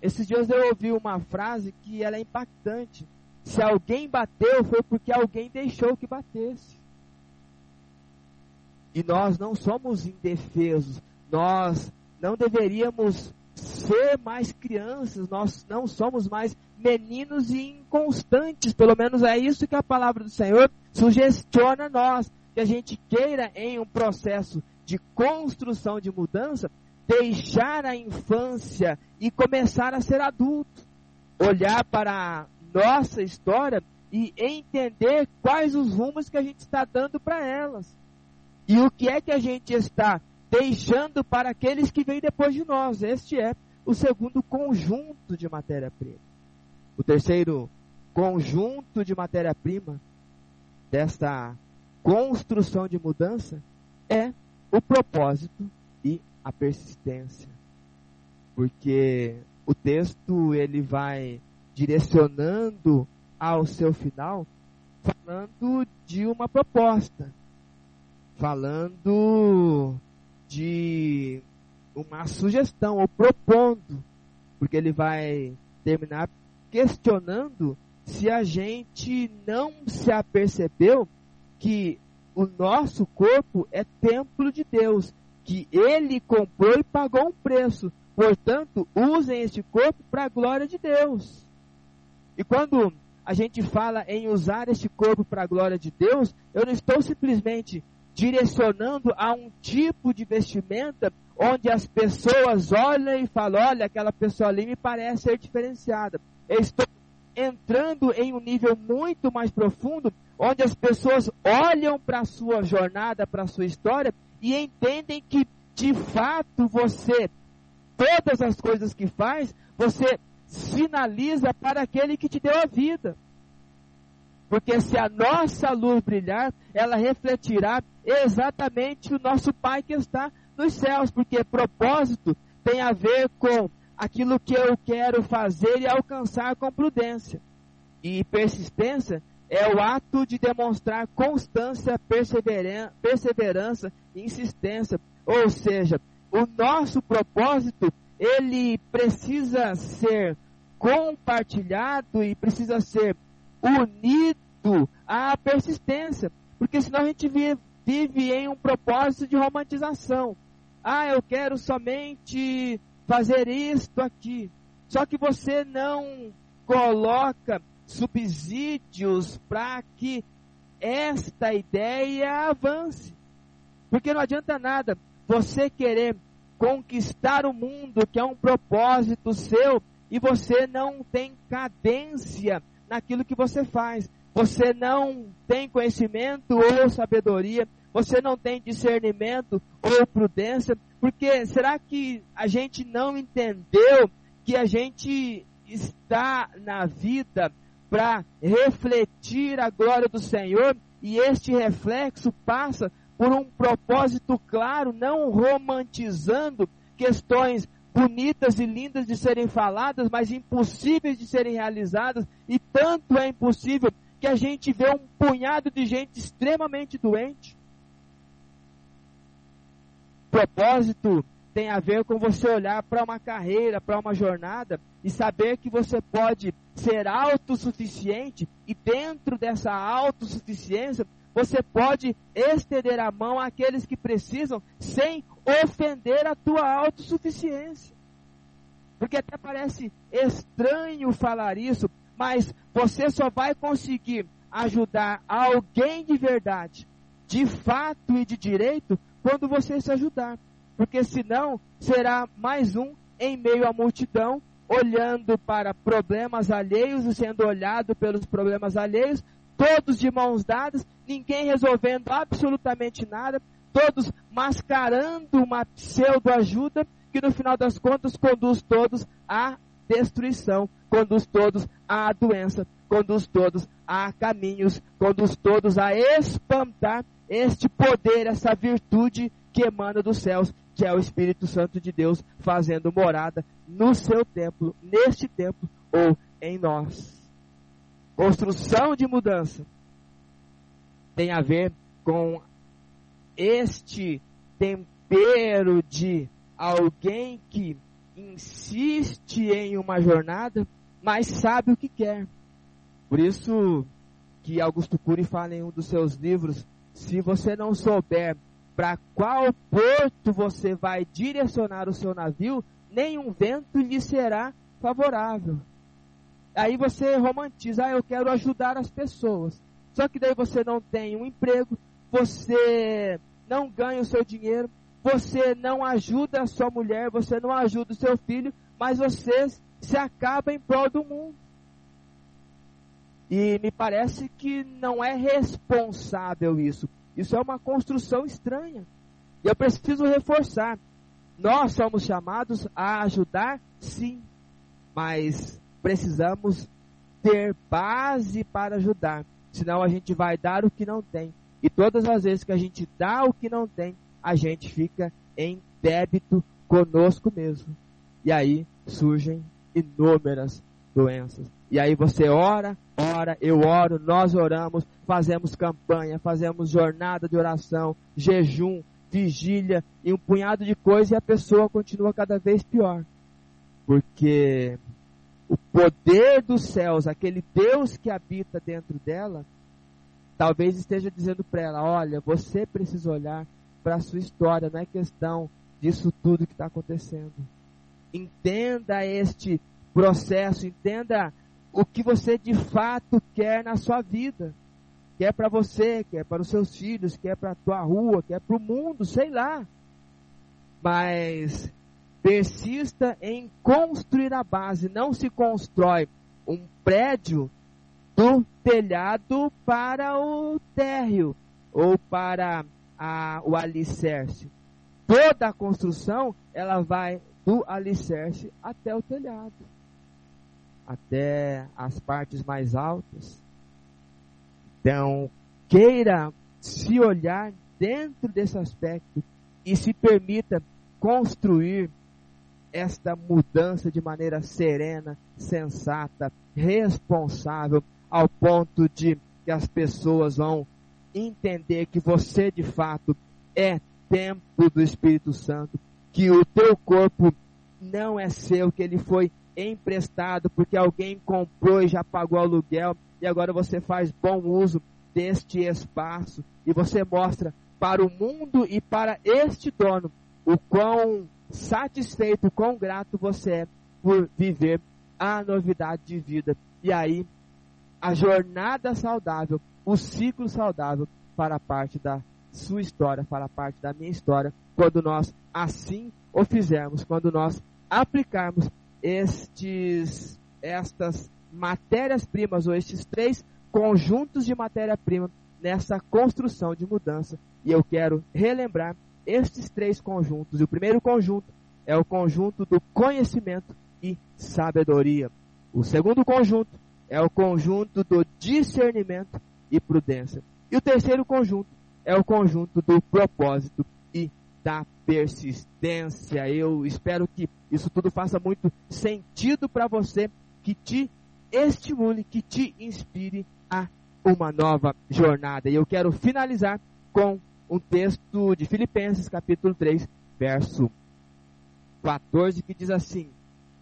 Esses dias eu ouvi uma frase que ela é impactante. Se alguém bateu, foi porque alguém deixou que batesse. E nós não somos indefesos. Nós não deveríamos ser mais crianças, nós não somos mais meninos e inconstantes, pelo menos é isso que a palavra do Senhor sugestiona a nós, que a gente queira em um processo de construção de mudança, deixar a infância e começar a ser adulto, olhar para a nossa história e entender quais os rumos que a gente está dando para elas. E o que é que a gente está deixando para aqueles que vêm depois de nós. Este é o segundo conjunto de matéria-prima. O terceiro conjunto de matéria-prima desta construção de mudança é o propósito a persistência. Porque o texto ele vai direcionando ao seu final falando de uma proposta, falando de uma sugestão ou propondo. Porque ele vai terminar questionando se a gente não se apercebeu que o nosso corpo é templo de Deus, que ele comprou e pagou um preço. Portanto, usem este corpo para a glória de Deus. E quando a gente fala em usar este corpo para a glória de Deus, eu não estou simplesmente direcionando a um tipo de vestimenta onde as pessoas olham e falam: olha, aquela pessoa ali me parece ser diferenciada. Eu estou entrando em um nível muito mais profundo, onde as pessoas olham para a sua jornada, para a sua história e entendem que de fato você, todas as coisas que faz, você sinaliza para aquele que te deu a vida. Porque se a nossa luz brilhar, ela refletirá exatamente o nosso Pai que está nos céus, porque propósito tem a ver com aquilo que eu quero fazer e alcançar com prudência. E persistência é o ato de demonstrar constância, perseverança e insistência. Ou seja, o nosso propósito, ele precisa ser compartilhado e precisa ser unido à persistência. Porque senão a gente vive, em um propósito de romantização. Ah, eu quero somente fazer isto aqui. Só que você não coloca subsídios para que esta ideia avance. Porque não adianta nada você querer conquistar o mundo, que é um propósito seu, e você não tem cadência naquilo que você faz. Você não tem conhecimento ou sabedoria, você não tem discernimento ou prudência, porque será que a gente não entendeu que a gente está na vida para refletir a glória do Senhor e este reflexo passa por um propósito claro, não romantizando questões bonitas e lindas de serem faladas, mas impossíveis de serem realizadas, e tanto é impossível que a gente vê um punhado de gente extremamente doente, propósito tem a ver com você olhar para uma carreira, para uma jornada e saber que você pode ser autossuficiente e dentro dessa autossuficiência você pode estender a mão àqueles que precisam sem ofender a tua autossuficiência. Porque até parece estranho falar isso, mas você só vai conseguir ajudar alguém de verdade, de fato e de direito, quando você se ajudar. Porque senão será mais um em meio à multidão, olhando para problemas alheios e sendo olhado pelos problemas alheios, todos de mãos dadas, ninguém resolvendo absolutamente nada, todos mascarando uma pseudo-ajuda que no final das contas conduz todos à destruição, conduz todos à doença, conduz todos a caminhos, conduz todos a espantar este poder, essa virtude que emana dos céus, que é o Espírito Santo de Deus fazendo morada no seu templo, neste templo ou em nós. Construção de mudança tem a ver com este tempero de alguém que insiste em uma jornada, mas sabe o que quer. Por isso que Augusto Cury fala em um dos seus livros se você não souber para qual porto você vai direcionar o seu navio, nenhum vento lhe será favorável. Aí você romantiza, ah, eu quero ajudar as pessoas. Só que daí você não tem um emprego, você não ganha o seu dinheiro, você não ajuda a sua mulher, você não ajuda o seu filho, mas você se acaba em prol do mundo. E me parece que não é responsável isso. Isso é uma construção estranha. E eu preciso reforçar. Nós somos chamados a ajudar, sim, mas precisamos ter base para ajudar. Senão a gente vai dar o que não tem. E todas as vezes que a gente dá o que não tem, a gente fica em débito conosco mesmo. E aí surgem inúmeras doenças. E aí você ora, ora, eu oro, nós oramos, fazemos campanha, fazemos jornada de oração, jejum, vigília e um punhado de coisas e a pessoa continua cada vez pior. Porque o poder dos céus, aquele Deus que habita dentro dela, talvez esteja dizendo para ela: olha, você precisa olhar para a sua história, não é questão disso tudo que está acontecendo. Entenda este processo, entenda o que você de fato quer na sua vida. Quer para você, quer para os seus filhos, quer para a tua rua, quer para o mundo, sei lá. Mas persista em construir a base. Não se constrói um prédio do telhado para o térreo ou para a, o alicerce. Toda a construção ela vai do alicerce até o telhado, até as partes mais altas. Então, queira se olhar dentro desse aspecto e se permita construir esta mudança de maneira serena, sensata, responsável, ao ponto de que as pessoas vão entender que você de fato é templo do Espírito Santo, que o teu corpo não é seu, que ele foi emprestado porque alguém comprou e já pagou aluguel e agora você faz bom uso deste espaço e você mostra para o mundo e para este dono o quão satisfeito, o quão grato você é por viver a novidade de vida. E aí a jornada saudável, o ciclo saudável para parte da sua história, para parte da minha história, quando nós assim o fizermos, quando nós aplicarmos estes, estas matérias-primas ou estes três conjuntos de matéria-prima nessa construção de mudança. E eu quero relembrar estes três conjuntos. O primeiro conjunto é o conjunto do conhecimento e sabedoria. O segundo conjunto é o conjunto do discernimento e prudência. E o terceiro conjunto é o conjunto do propósito da persistência. Eu espero que isso tudo faça muito sentido para você, que te estimule, que te inspire a uma nova jornada. E eu quero finalizar com um texto de Filipenses, capítulo 3, verso 14, que diz assim: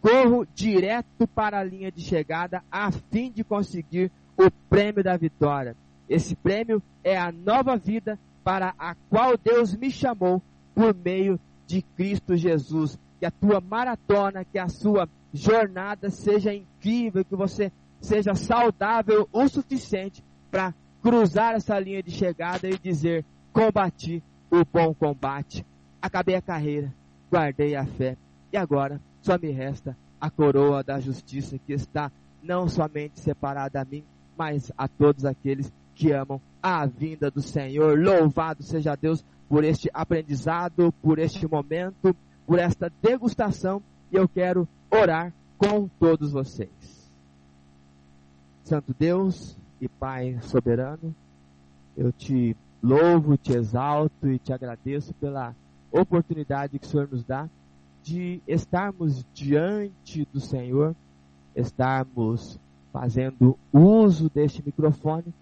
corro direto para a linha de chegada a fim de conseguir o prêmio da vitória. Esse prêmio é a nova vida para a qual Deus me chamou por meio de Cristo Jesus. Que a tua maratona, que a sua jornada seja incrível, que você seja saudável o suficiente para cruzar essa linha de chegada e dizer: combati o bom combate, acabei a carreira, guardei a fé e agora só me resta a coroa da justiça que está não somente separada a mim, mas a todos aqueles que amam a vinda do Senhor. Louvado seja Deus por este aprendizado, por este momento, por esta degustação. E eu quero orar com todos vocês. Santo Deus e Pai soberano, eu te louvo, te exalto e te agradeço pela oportunidade que o Senhor nos dá de estarmos diante do Senhor, estarmos fazendo uso deste microfone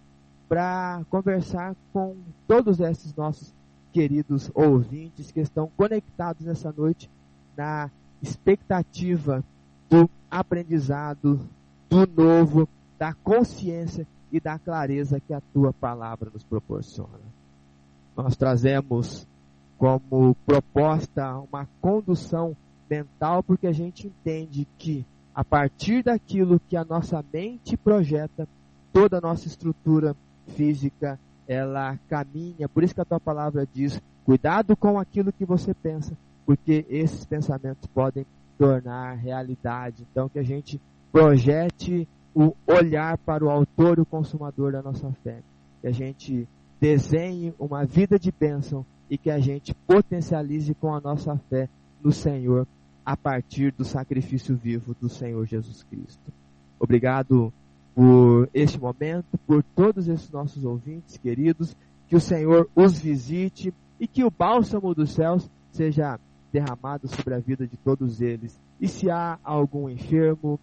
para conversar com todos esses nossos queridos ouvintes que estão conectados nessa noite na expectativa do aprendizado, do novo, da consciência e da clareza que a tua palavra nos proporciona. Nós trazemos como proposta uma condução mental, porque a gente entende que a partir daquilo que a nossa mente projeta, toda a nossa estrutura física ela caminha. Por isso que a tua palavra diz: cuidado com aquilo que você pensa, porque esses pensamentos podem tornar realidade. Então que a gente projete o olhar para o autor e o consumador da nossa fé. Que a gente desenhe uma vida de bênção e que a gente potencialize com a nossa fé no Senhor a partir do sacrifício vivo do Senhor Jesus Cristo. Obrigado por este momento, por todos esses nossos ouvintes queridos, que o Senhor os visite e que o bálsamo dos céus seja derramado sobre a vida de todos eles. E se há algum enfermo,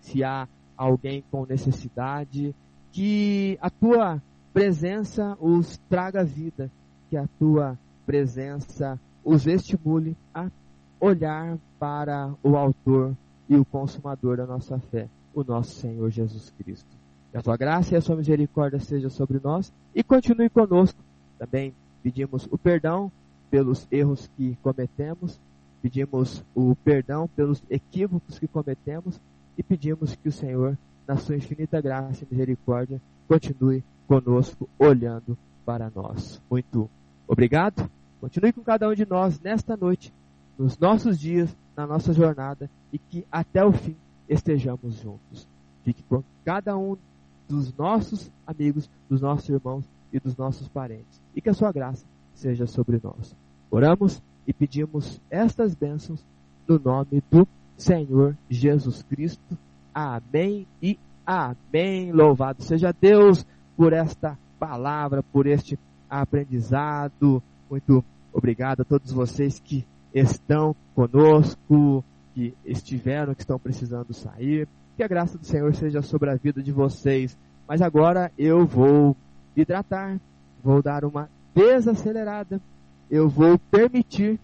se há alguém com necessidade, que a tua presença os traga vida, que a tua presença os estimule a olhar para o Autor e o Consumador da nossa fé, o nosso Senhor Jesus Cristo. Que a sua graça e a sua misericórdia seja sobre nós e continue conosco. Também pedimos o perdão pelos erros que cometemos, pedimos o perdão pelos equívocos que cometemos e pedimos que o Senhor, na sua infinita graça e misericórdia, continue conosco, olhando para nós. Muito obrigado. Continue com cada um de nós nesta noite, nos nossos dias, na nossa jornada e que até o fim estejamos juntos. Fique com cada um dos nossos amigos, dos nossos irmãos e dos nossos parentes. E que a sua graça seja sobre nós. Oramos e pedimos estas bênçãos no nome do Senhor Jesus Cristo. Amém e amém. Louvado seja Deus por esta palavra, por este aprendizado. Muito obrigado a todos vocês que estão conosco, que estiveram, que estão precisando sair. Que a graça do Senhor seja sobre a vida de vocês. Mas agora eu vou hidratar, vou dar uma desacelerada, eu vou permitir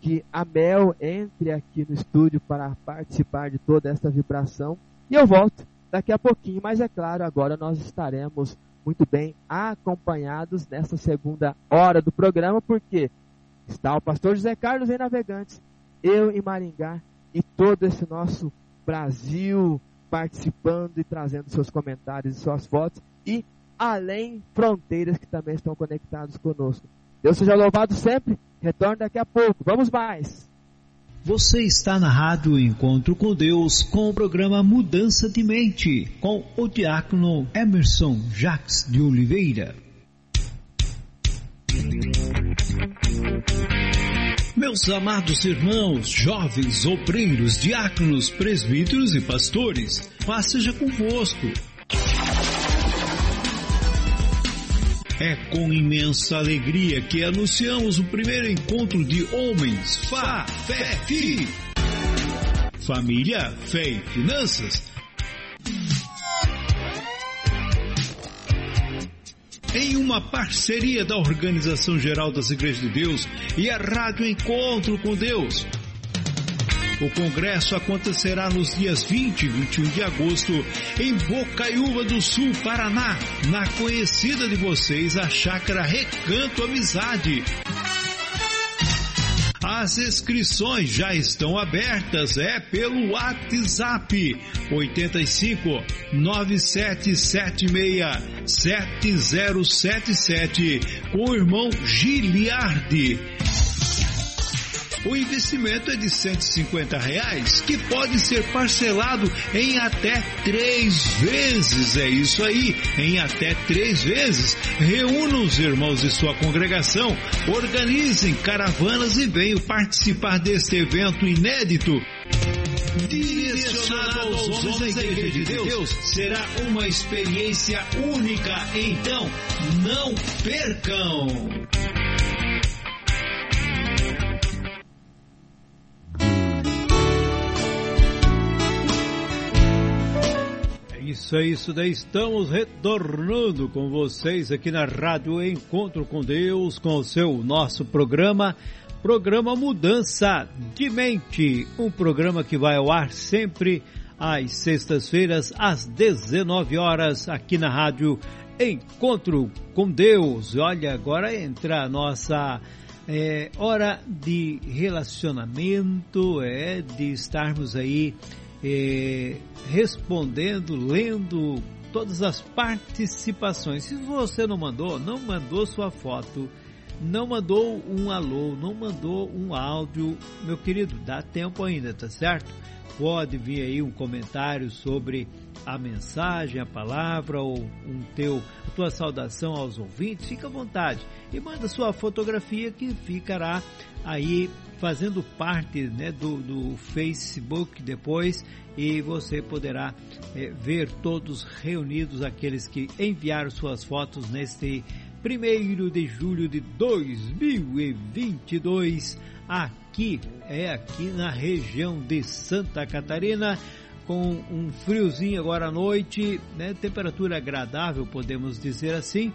que a Mel entre aqui no estúdio para participar de toda esta vibração e eu volto daqui a pouquinho, mas é claro, agora nós estaremos muito bem acompanhados nessa segunda hora do programa, porque está o pastor José Carlos em Navegantes, eu em Maringá e todo esse nosso Brasil participando e trazendo seus comentários e suas fotos e além fronteiras que também estão conectados conosco. Deus seja louvado sempre. Retorne daqui a pouco. Vamos mais. Você está na Rádio Encontro com Deus com o programa Mudança de Mente com o diácono Emerson Jacques de Oliveira. Meus amados irmãos, jovens, obreiros, diáconos, presbíteros e pastores, paz seja convosco. É com imensa alegria que anunciamos o primeiro encontro de homens Fá, Fé, Fi. Família, Fé e Finanças. Em uma parceria da Organização Geral das Igrejas de Deus e a Rádio Encontro com Deus. O congresso acontecerá nos dias 20 e 21 de agosto em Bocaiúva do Sul, Paraná, na conhecida de vocês a Chácara Recanto Amizade. As inscrições já estão abertas, é pelo WhatsApp 85 9776 7077 com o irmão Giliardi. O investimento é de 150 reais, que pode ser parcelado em até três vezes. É isso aí, em até três vezes. Reúna os irmãos de sua congregação, organizem caravanas e venham participar deste evento inédito. Direcionado aos homens da Igreja de Deus, será uma experiência única. Então, não percam! Isso é isso daí, estamos retornando com vocês aqui na Rádio Encontro com Deus, com o seu nosso programa, programa Mudança de Mente, um programa que vai ao ar sempre às sextas-feiras às 19 horas aqui na Rádio Encontro com Deus. Olha, agora entra a nossa é, hora de relacionamento, é de estarmos aí é, respondendo, lendo todas as participações. Se você não mandou, não mandou sua foto, não mandou um alô, não mandou um áudio, meu querido, dá tempo ainda, tá certo? Pode vir aí um comentário sobre a mensagem, a palavra ou um teu, a tua saudação aos ouvintes, fica à vontade e manda sua fotografia que ficará aí fazendo parte né, do, do Facebook depois e você poderá é, ver todos reunidos aqueles que enviaram suas fotos neste primeiro de julho de 2022 aqui é aqui na região de Santa Catarina com um friozinho agora à noite, né? Temperatura agradável, podemos dizer assim,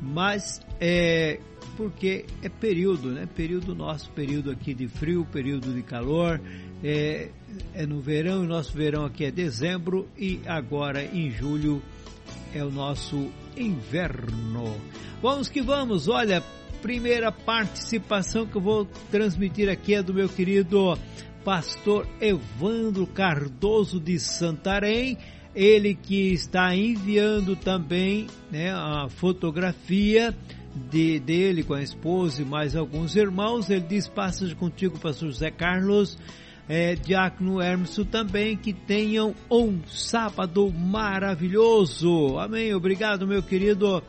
mas é, porque é período, né? Período nosso, período aqui de frio, período de calor, é, é no verão, o nosso verão aqui é dezembro e agora em julho é o nosso inverno. Vamos que vamos, olha, primeira participação que eu vou transmitir aqui é do meu querido pastor Evandro Cardoso de Santarém, ele que está enviando também né, a fotografia de, dele com a esposa e mais alguns irmãos. Ele diz: Passas contigo, pastor José Carlos, é, Diácono Hermeso também, que tenham um sábado maravilhoso. Amém. Obrigado, meu querido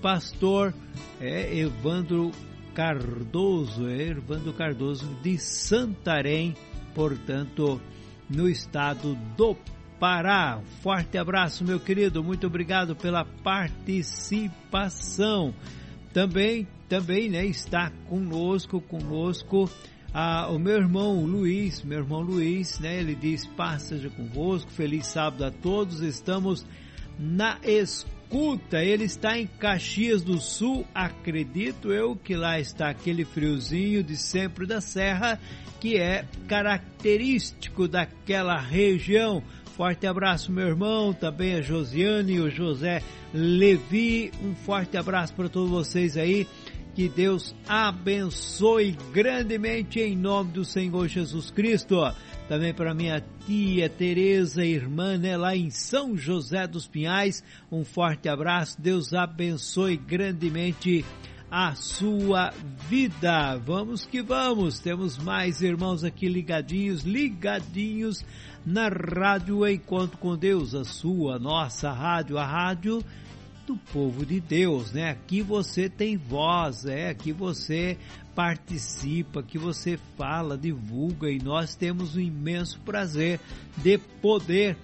pastor é, Evandro Cardoso, é Evandro Cardoso de Santarém, portanto, no estado do Pará. Forte abraço, meu querido. Muito obrigado pela participação. Também, também, né, está conosco, conosco ah, o meu irmão Luiz, meu irmão Luiz, né, ele diz: Paz seja convosco, feliz sábado a todos. Estamos na escuta. Ele está em Caxias do Sul, acredito eu que lá está aquele friozinho de sempre da serra que é característico daquela região. Forte abraço, meu irmão, também a Josiane e o José Levi. Um forte abraço para todos vocês aí. Que Deus abençoe grandemente em nome do Senhor Jesus Cristo. Também para minha tia Tereza, irmã, né, lá em São José dos Pinhais. Um forte abraço. Deus abençoe grandemente a sua vida. Vamos que vamos. Temos mais irmãos aqui ligadinhos, ligadinhos na Rádio Encontro com Deus, a sua, nossa rádio, a rádio do povo de Deus, né? Aqui você tem voz, é, aqui você participa, que você fala, divulga e nós temos o imenso prazer de poder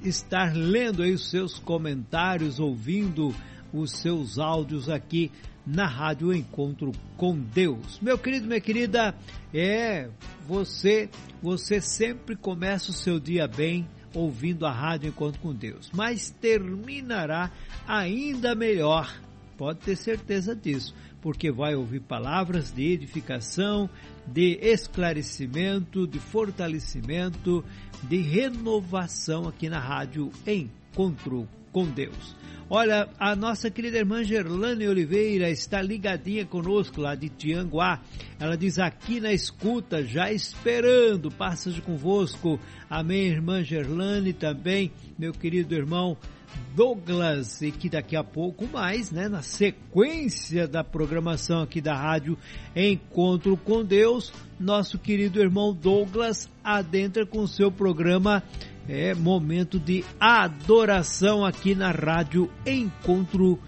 estar lendo aí os seus comentários, ouvindo os seus áudios aqui na Rádio Encontro com Deus. Meu querido, minha querida, é você, você sempre começa o seu dia bem ouvindo a Rádio Encontro com Deus, mas terminará ainda melhor. Pode ter certeza disso, porque vai ouvir palavras de edificação, de esclarecimento, de fortalecimento, de renovação aqui na Rádio Encontro com Deus. Olha, a nossa querida irmã Gerlane Oliveira está ligadinha conosco lá de Tianguá. Ela diz aqui na escuta, já esperando, passa convosco. Amém, irmã Gerlane também, meu querido irmão Douglas, e que daqui a pouco mais, né, na sequência da programação aqui da rádio Encontro com Deus, nosso querido irmão Douglas adentra com seu programa é momento de adoração aqui na rádio Encontro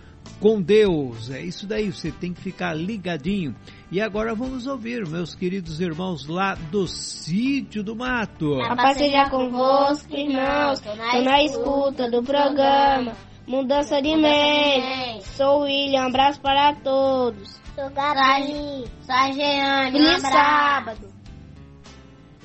com Deus. É isso daí, você tem que ficar ligadinho. E agora vamos ouvir meus queridos irmãos lá do sítio do mato. A paz seja convosco, irmãos. Estou na escuta do programa Mudança de Mente. Sou William, um abraço para todos. Sou Gabi, sou a Jeane, um abraço. sábado.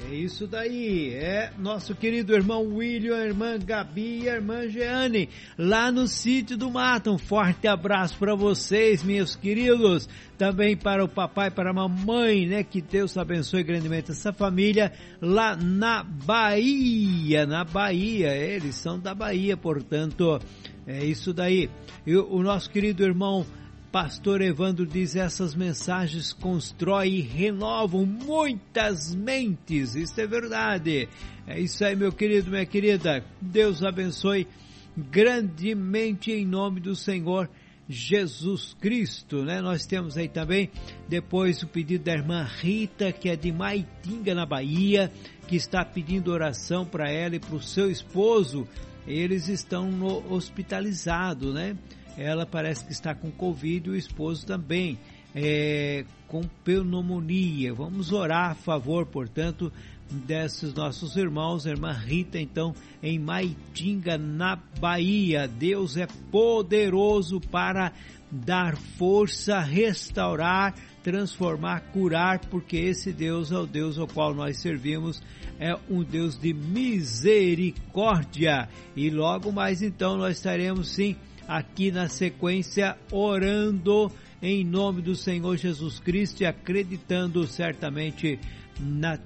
É isso daí, é nosso querido irmão William, a irmã Gabi e a irmã Jeane, lá no sítio do mato. Um forte abraço para vocês, meus queridos. Também para o papai, para a mamãe, né? Que Deus abençoe grandemente essa família lá na Bahia, na Bahia. Eles são da Bahia, portanto, é isso daí. E o nosso querido irmão Pastor Evandro diz: essas mensagens constroem e renovam muitas mentes. Isso é verdade. É isso aí, meu querido, minha querida. Deus abençoe grandemente em nome do Senhor Jesus Cristo, né? Nós temos aí também depois o pedido da irmã Rita, que é de Maitinga, na Bahia, que está pedindo oração para ela e para o seu esposo. Eles estão hospitalizados, né? Ela parece que está com Covid e o esposo também é, com pneumonia. Vamos orar a favor, portanto, desses nossos irmãos, irmã Rita, então, em Maitinga, na Bahia. Deus é poderoso para dar força, restaurar, transformar, curar, porque esse Deus é o Deus ao qual nós servimos, é um Deus de misericórdia. E logo mais então nós estaremos sim aqui na sequência orando em nome do Senhor Jesus Cristo e acreditando certamente na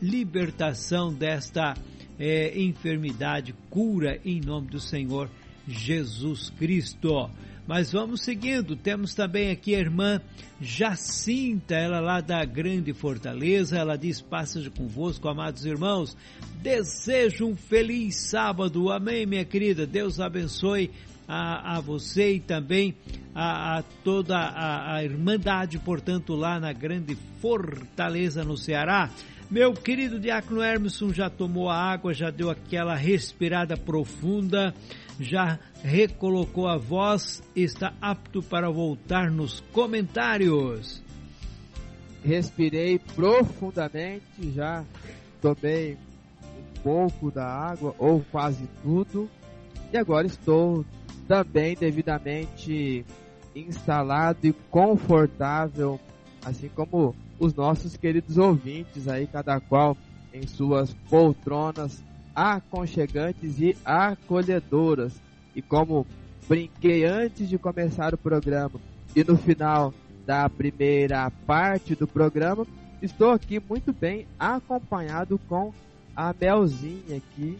libertação desta é, enfermidade, cura em nome do Senhor Jesus Cristo. Mas vamos seguindo, temos também aqui a irmã Jacinta, ela lá da Grande Fortaleza, ela diz: Passa convosco, amados irmãos, desejo um feliz sábado, amém, minha querida, Deus abençoe a, a você e também a, a toda a, a Irmandade, portanto, lá na Grande Fortaleza, no Ceará. Meu querido Diácono Hermeson já tomou a água, já deu aquela respirada profunda, já recolocou a voz, está apto para voltar nos comentários. Respirei profundamente, já tomei um pouco da água, ou quase tudo, e agora estou também devidamente instalado e confortável, assim como os nossos queridos ouvintes aí, cada qual em suas poltronas aconchegantes e acolhedoras. E como brinquei antes de começar o programa e no final da primeira parte do programa, estou aqui muito bem acompanhado com a Melzinha aqui,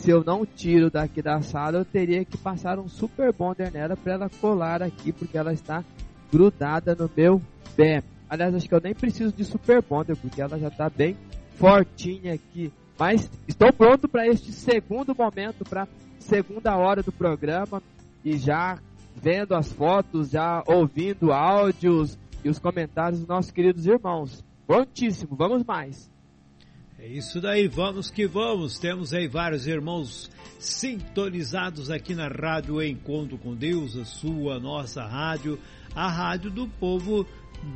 se eu não tiro daqui da sala, eu teria que passar um super bonder nela para ela colar aqui, porque ela está grudada no meu pé. Aliás, acho que eu nem preciso de super bonder, porque ela já está bem fortinha aqui. Mas estou pronto para este segundo momento, para segunda hora do programa e já vendo as fotos, já ouvindo áudios e os comentários dos nossos queridos irmãos. Prontíssimo, vamos mais. É isso daí, vamos que vamos. Temos aí vários irmãos sintonizados aqui na Rádio Encontro com Deus, a sua, nossa rádio, a rádio do povo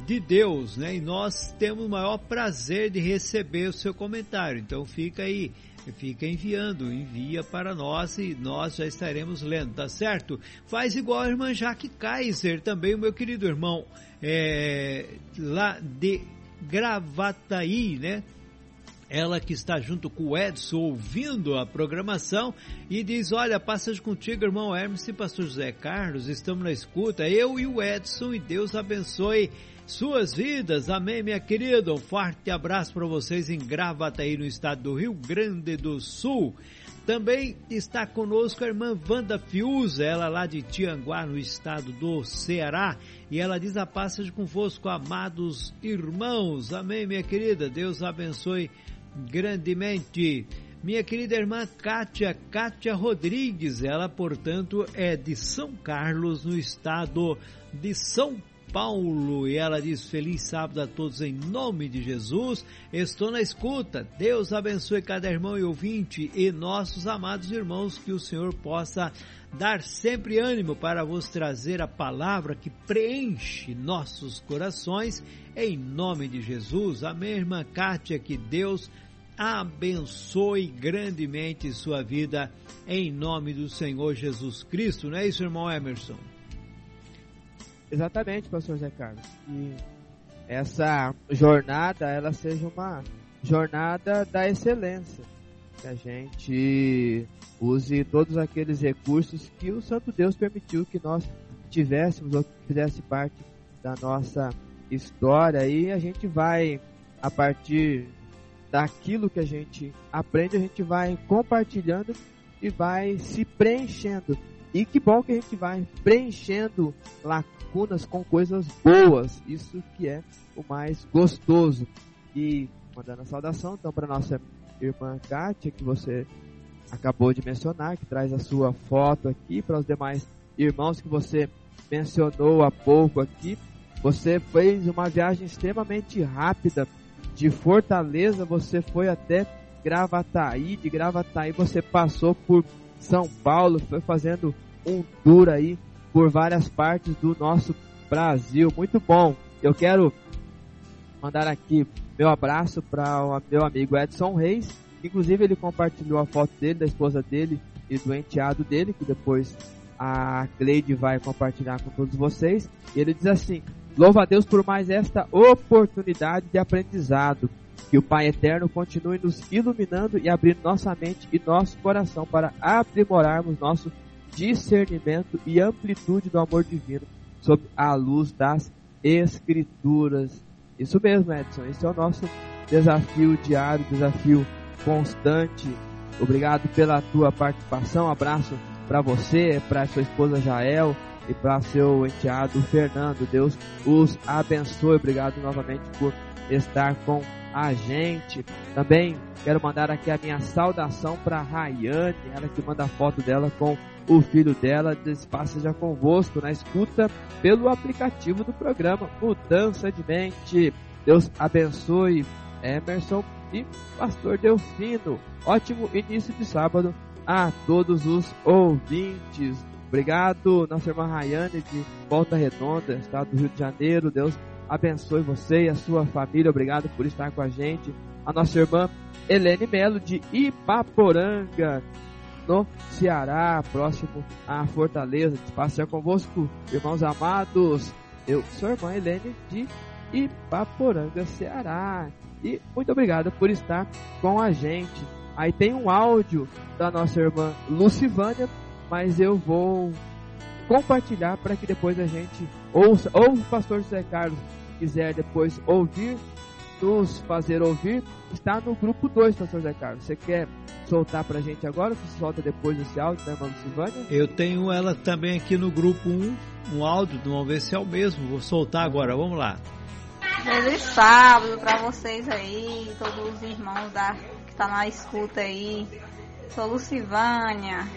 de Deus, né? E nós temos o maior prazer de receber o seu comentário. Então fica aí, fica enviando, envia para nós e nós já estaremos lendo, tá certo? Faz igual a irmã Jaque Kaiser, também o meu querido irmão, é, lá de Gravataí, né? Ela que está junto com o Edson ouvindo a programação e diz: Olha, passagem contigo, irmão Hermes e pastor José Carlos, estamos na escuta, eu e o Edson, e Deus abençoe suas vidas. Amém, minha querida. Um forte abraço para vocês em Gravataí, no estado do Rio Grande do Sul. Também está conosco a irmã Wanda Fiuza, ela lá de Tianguá, no estado do Ceará. E ela diz a passagem convosco, amados irmãos. Amém, minha querida. Deus abençoe grandemente. Minha querida irmã Kátia, Kátia Rodrigues, ela, portanto, é de São Carlos, no estado de São Paulo. E ela diz: Feliz sábado a todos em nome de Jesus. Estou na escuta. Deus abençoe cada irmão e ouvinte e nossos amados irmãos, que o Senhor possa dar sempre ânimo para vos trazer a palavra que preenche nossos corações. Em nome de Jesus. Amém, irmã Kátia, que Deus abençoe grandemente sua vida em nome do Senhor Jesus Cristo, não é isso, irmão Emerson? Exatamente, pastor Zé Carlos. Que essa jornada ela seja uma jornada da excelência. Que a gente use todos aqueles recursos que o Santo Deus permitiu que nós tivéssemos ou que fizesse parte da nossa história e a gente vai a partir daquilo que a gente aprende, a gente vai compartilhando e vai se preenchendo. E que bom que a gente vai preenchendo lacunas com coisas boas. Isso que é o mais gostoso. E mandando a saudação então para nossa irmã Kátia, que você acabou de mencionar, que traz a sua foto aqui, para os demais irmãos que você mencionou há pouco aqui. Você fez uma viagem extremamente rápida de Fortaleza você foi até Gravataí, de Gravataí você passou por São Paulo, foi fazendo um tour aí por várias partes do nosso Brasil. Muito bom. Eu quero mandar aqui meu abraço para o meu amigo Edson Reis. Inclusive ele compartilhou a foto dele, da esposa dele e do enteado dele, que depois a Cleide vai compartilhar com todos vocês. E ele diz assim: Louva a Deus por mais esta oportunidade de aprendizado. Que o Pai Eterno continue nos iluminando e abrindo nossa mente e nosso coração para aprimorarmos nosso discernimento e amplitude do amor divino sob a luz das Escrituras. Isso mesmo, Edson. Esse é o nosso desafio diário, desafio constante. Obrigado pela tua participação. abraço para você, para sua esposa Jael e para seu enteado Fernando. Deus os abençoe. Obrigado novamente por estar com a gente. Também quero mandar aqui a minha saudação para Rayane, ela que manda a foto dela com o filho dela. Espaço já convosco na escuta pelo aplicativo do programa Mudança de Mente. Deus abençoe Emerson e Pastor Delfino. Ótimo início de sábado a todos os ouvintes. Obrigado, nossa irmã Rayane de Volta Redonda, estado do Rio de Janeiro. Deus abençoe você e a sua família. Obrigado por estar com a gente. A nossa irmã Helene Melo de Ipaporanga, no Ceará, próximo à Fortaleza. Espaço já convosco, irmãos amados. Eu sou a irmã Helene de Ipaporanga, Ceará. E muito obrigado por estar com a gente. Aí tem um áudio da nossa irmã Lucivânia, mas eu vou compartilhar para que depois a gente ouça, ou o pastor José Carlos quiser depois ouvir, nos fazer ouvir, está no grupo 2, pastor José Carlos. Você quer soltar para a gente agora ou você solta depois desse áudio da irmã Lucivânia? Eu tenho ela também aqui no grupo 1, um, um áudio, vamos ver se é o mesmo. Vou soltar agora, vamos lá. Feliz sábado para vocês aí, todos os irmãos da, que estão tá na escuta aí. Sou Lucivânia.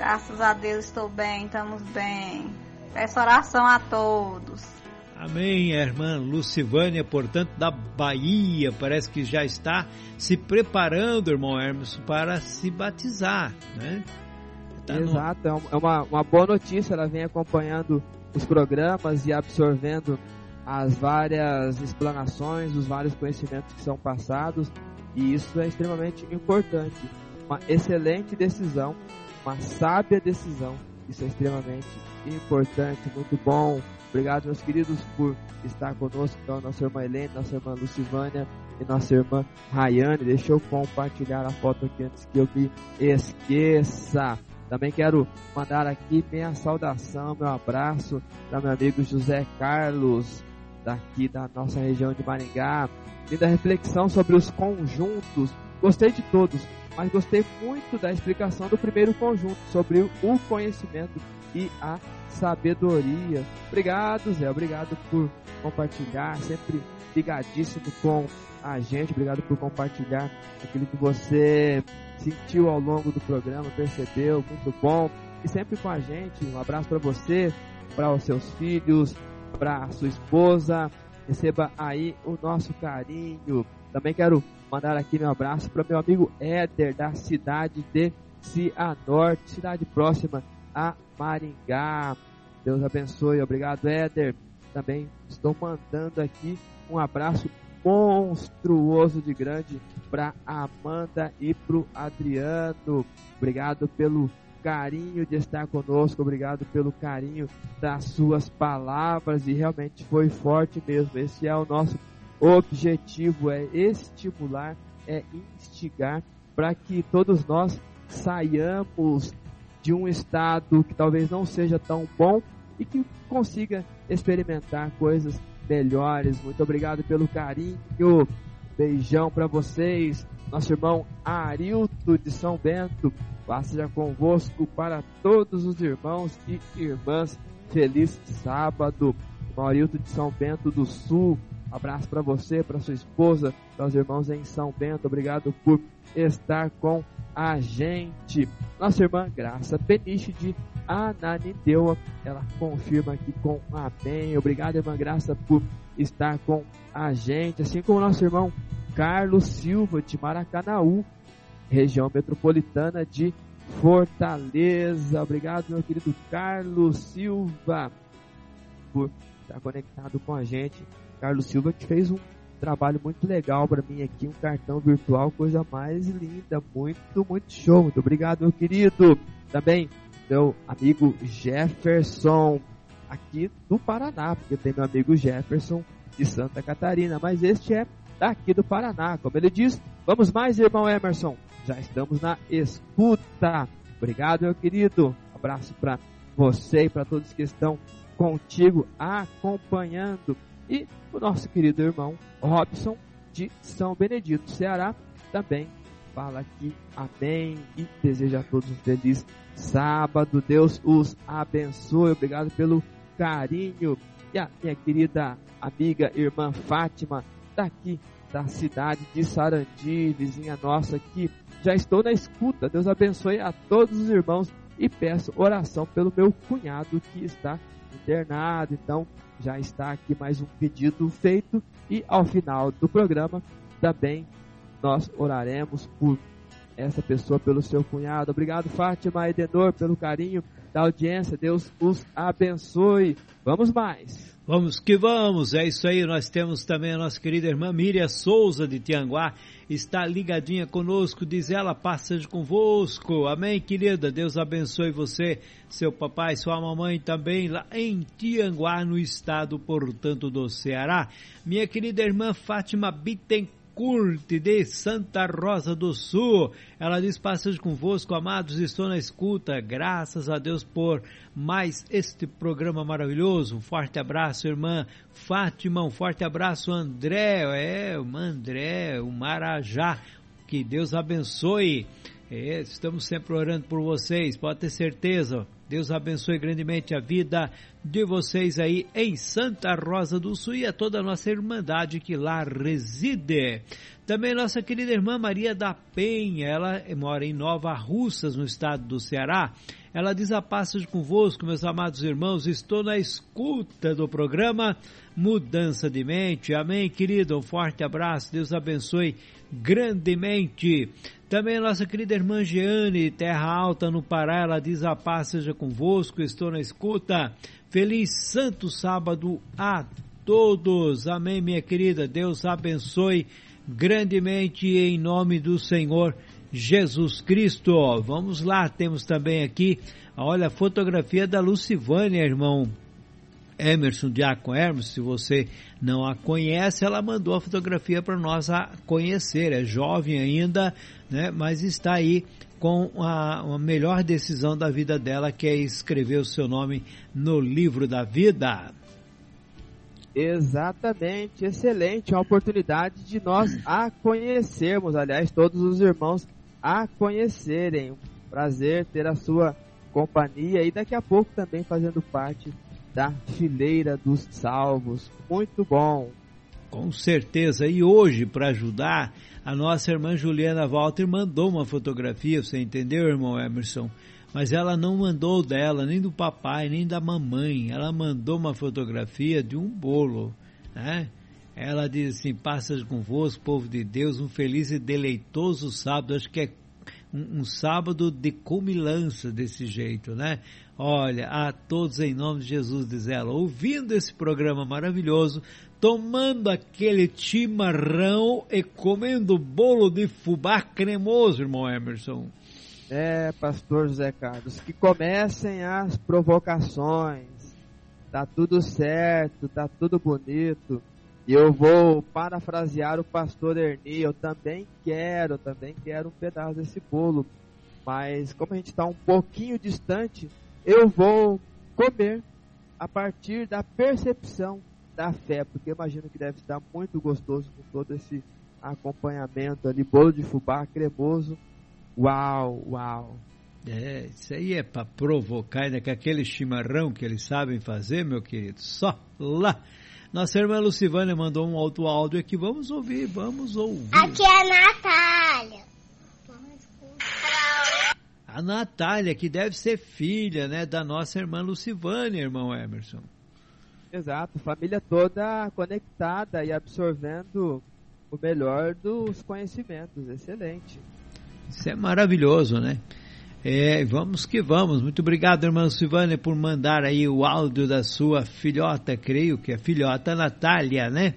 Graças a Deus estou bem, estamos bem. Peço oração a todos. Amém, irmã Lucivânia, portanto, da Bahia, parece que já está se preparando, irmão Hermes, para se batizar, né? Tá Exato, no... é uma, uma boa notícia, ela vem acompanhando os programas e absorvendo as várias explanações, os vários conhecimentos que são passados, e isso é extremamente importante. Uma excelente decisão, uma sábia decisão, isso é extremamente importante, muito bom. Obrigado, meus queridos, por estar conosco. Então, nossa irmã Helene, nossa irmã Lucivânia e nossa irmã Rayane. Deixa eu compartilhar a foto aqui antes que eu me esqueça. Também quero mandar aqui minha saudação, meu abraço para meu amigo José Carlos, daqui da nossa região de Maringá. Linda reflexão sobre os conjuntos. Gostei de todos, mas gostei muito da explicação do primeiro conjunto sobre o conhecimento e a sabedoria. Obrigado, Zé. Obrigado por compartilhar, sempre ligadíssimo com a gente. Obrigado por compartilhar aquilo que você sentiu ao longo do programa, percebeu, muito bom. E sempre com a gente. Um abraço para você, para os seus filhos, para sua esposa. Receba aí o nosso carinho. Também quero mandar aqui meu abraço para meu amigo Éder, da cidade de Cianorte, cidade próxima a Maringá. Deus abençoe. Obrigado, Éder. Também estou mandando aqui um abraço monstruoso de grande para Amanda e para o Adriano. Obrigado pelo carinho de estar conosco, obrigado pelo carinho das suas palavras e realmente foi forte mesmo. Esse é o nosso objetivo, é estimular, é instigar para que todos nós saiamos de um estado que talvez não seja tão bom e que consiga experimentar coisas melhores. Muito obrigado pelo carinho. Beijão para vocês. Nosso irmão Arilto de São Bento Paz seja convosco para todos os irmãos e irmãs. Feliz sábado. Maurilto de São Bento do Sul. Abraço para você, para sua esposa, para os irmãos em São Bento. Obrigado por estar com a gente. Nossa irmã Graça Peniche de Ananindeua, ela confirma aqui com amém. Obrigado, irmã Graça, por estar com a gente. Assim como nosso irmão Carlos Silva de Maracanaú, região metropolitana de Fortaleza. Obrigado, meu querido Carlos Silva, por estar conectado com a gente. Carlos Silva que fez um trabalho muito legal para mim aqui, um cartão virtual, coisa mais linda, muito, muito show. Muito obrigado, meu querido. Também meu amigo Jefferson, aqui do Paraná, porque tem meu amigo Jefferson de Santa Catarina, mas este é daqui do Paraná. Como ele diz, vamos mais, irmão Emerson já estamos na escuta. Obrigado, meu querido. Abraço para você e para todos que estão contigo, acompanhando. E o nosso querido irmão Robson de São Benedito, Ceará, também fala aqui amém e deseja a todos um feliz sábado. Deus os abençoe. Obrigado pelo carinho. E a minha querida amiga irmã Fátima, daqui da cidade de Sarandi, vizinha nossa aqui. Já estou na escuta. Deus abençoe a todos os irmãos e peço oração pelo meu cunhado que está internado. Então, já está aqui mais um pedido feito e ao final do programa também nós oraremos por essa pessoa, pelo seu cunhado. Obrigado, Fátima Edenor, pelo carinho da audiência. Deus os abençoe. Vamos mais. Vamos que vamos, é isso aí. Nós temos também a nossa querida irmã Miriam Souza de Tianguá, está ligadinha conosco, diz ela, passa convosco. Amém, querida. Deus abençoe você, seu papai, sua mamãe também, lá em Tianguá, no estado, portanto, do Ceará. Minha querida irmã Fátima Bittencourt Curte de Santa Rosa do Sul. Ela diz: Passagem convosco, amados, estou na escuta. Graças a Deus por mais este programa maravilhoso. Um forte abraço, irmã Fátima. Um forte abraço, André. É, o André, o Marajá. Que Deus abençoe. É, estamos sempre orando por vocês, pode ter certeza. Deus abençoe grandemente a vida de vocês aí em Santa Rosa do Sul e a toda a nossa irmandade que lá reside. Também nossa querida irmã Maria da Penha, ela mora em Nova Russas, no estado do Ceará. Ela diz a paz convosco, meus amados irmãos, estou na escuta do programa Mudança de Mente. Amém, querido? Um forte abraço, Deus abençoe grandemente. Também a nossa querida irmã Jeane, Terra Alta no Pará, ela diz a paz seja convosco, estou na escuta. Feliz Santo Sábado a todos. Amém, minha querida. Deus abençoe grandemente em nome do Senhor Jesus Cristo. Vamos lá, temos também aqui, olha, a fotografia da Lucivânia, irmão. Emerson Diaco Hermes, se você não a conhece, ela mandou a fotografia para nós a conhecer. É jovem ainda, né? Mas está aí com a, a melhor decisão da vida dela, que é escrever o seu nome no livro da vida. Exatamente, excelente, a oportunidade de nós a conhecermos, aliás, todos os irmãos a conhecerem. Prazer ter a sua companhia e daqui a pouco também fazendo parte da fileira dos salvos. Muito bom. Com certeza. E hoje, para ajudar, a nossa irmã Juliana Walter mandou uma fotografia, você entendeu, irmão Emerson? Mas ela não mandou dela, nem do papai, nem da mamãe. Ela mandou uma fotografia de um bolo, né? Ela diz assim: Passas convosco, povo de Deus, um feliz e deleitoso sábado. Acho que é um, um sábado de comilança desse jeito, né? Olha, a todos em nome de Jesus, diz ela, ouvindo esse programa maravilhoso, tomando aquele chimarrão e comendo bolo de fubá cremoso, irmão Emerson. É, pastor José Carlos, que comecem as provocações. Tá tudo certo, tá tudo bonito. E eu vou parafrasear o pastor Erni, eu também quero, também quero um pedaço desse bolo. Mas como a gente está um pouquinho distante, eu vou comer a partir da percepção da fé, porque imagino que deve estar muito gostoso com todo esse acompanhamento ali, bolo de fubá cremoso. Uau, uau. É, isso aí é para provocar, ainda com aquele chimarrão que eles sabem fazer, meu querido. Só lá. Nossa irmã Lucivânia mandou um alto áudio aqui. Vamos ouvir, vamos ouvir. Aqui é a Natália. A Natália, que deve ser filha, né, da nossa irmã Lucivânia, irmão Emerson. Exato, família toda conectada e absorvendo o melhor dos conhecimentos. Excelente. Isso é maravilhoso, né? É, vamos que vamos. Muito obrigado, irmã Silvânia, por mandar aí o áudio da sua filhota, creio que é filhota Natália, né?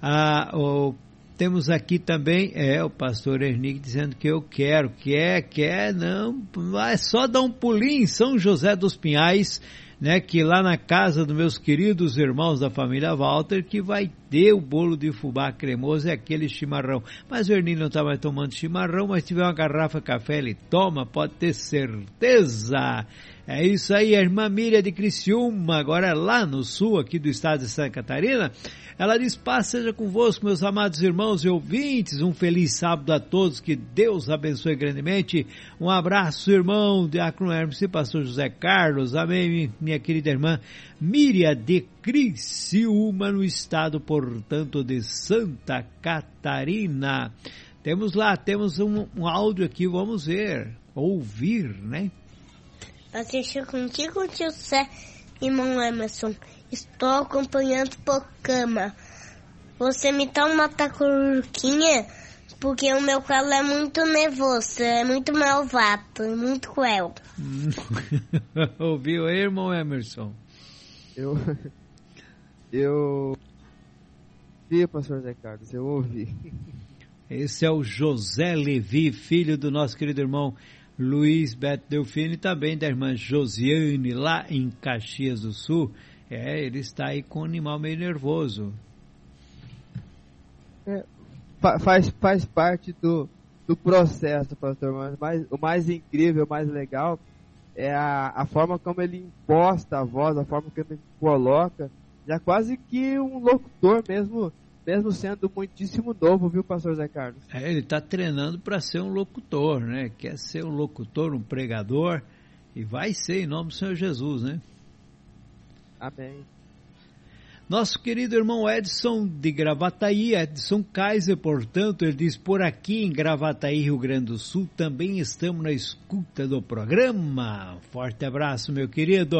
Ah, o, temos aqui também, é, o pastor Ernick dizendo que eu quero, quer, quer, não, é só dar um pulinho em São José dos Pinhais, né, que lá na casa dos meus queridos irmãos da família Walter, que vai ter o bolo de fubá cremoso e aquele chimarrão. Mas o Ernie não está mais tomando chimarrão, mas tiver uma garrafa de café, ele toma, pode ter certeza. É isso aí, a irmã Miriam de Criciúma, agora lá no sul aqui do estado de Santa Catarina, ela diz, paz seja convosco, meus amados irmãos e ouvintes, um feliz sábado a todos, que Deus abençoe grandemente. Um abraço, irmão, Diácono Hermes e pastor José Carlos, amém, minha querida irmã Miriam de Criciúma, no estado, portanto, de Santa Catarina. Temos lá, temos um, um áudio aqui, vamos ver, ouvir, né? Assistir contigo, tio Sé, irmão Emerson. Estou acompanhando o programa. Você me dá uma tacuruquinha? Porque o meu calo é muito nervoso, é muito malvado, é muito cruel. (laughs) Ouviu aí, irmão Emerson? Eu. Eu. Vi, pastor Zé Carlos, eu ouvi. Esse é o José Levi, filho do nosso querido irmão Luiz Beto Delfino e também da irmã Josiane, lá em Caxias do Sul. É, ele está aí com um animal meio nervoso. É, faz, faz parte do, do processo, pastor. Mas mais, o mais incrível, o mais legal é a, a forma como ele imposta a voz, a forma como ele coloca. Já quase que um locutor mesmo, mesmo sendo muitíssimo novo, viu, pastor Zé Carlos? É, ele está treinando para ser um locutor, né? Quer ser um locutor, um pregador, e vai ser em nome do Senhor Jesus, né? Amém. Nosso querido irmão Edson de Gravataí, Edson Kaiser, portanto, ele diz: por aqui em Gravataí, Rio Grande do Sul, também estamos na escuta do programa. Forte abraço, meu querido.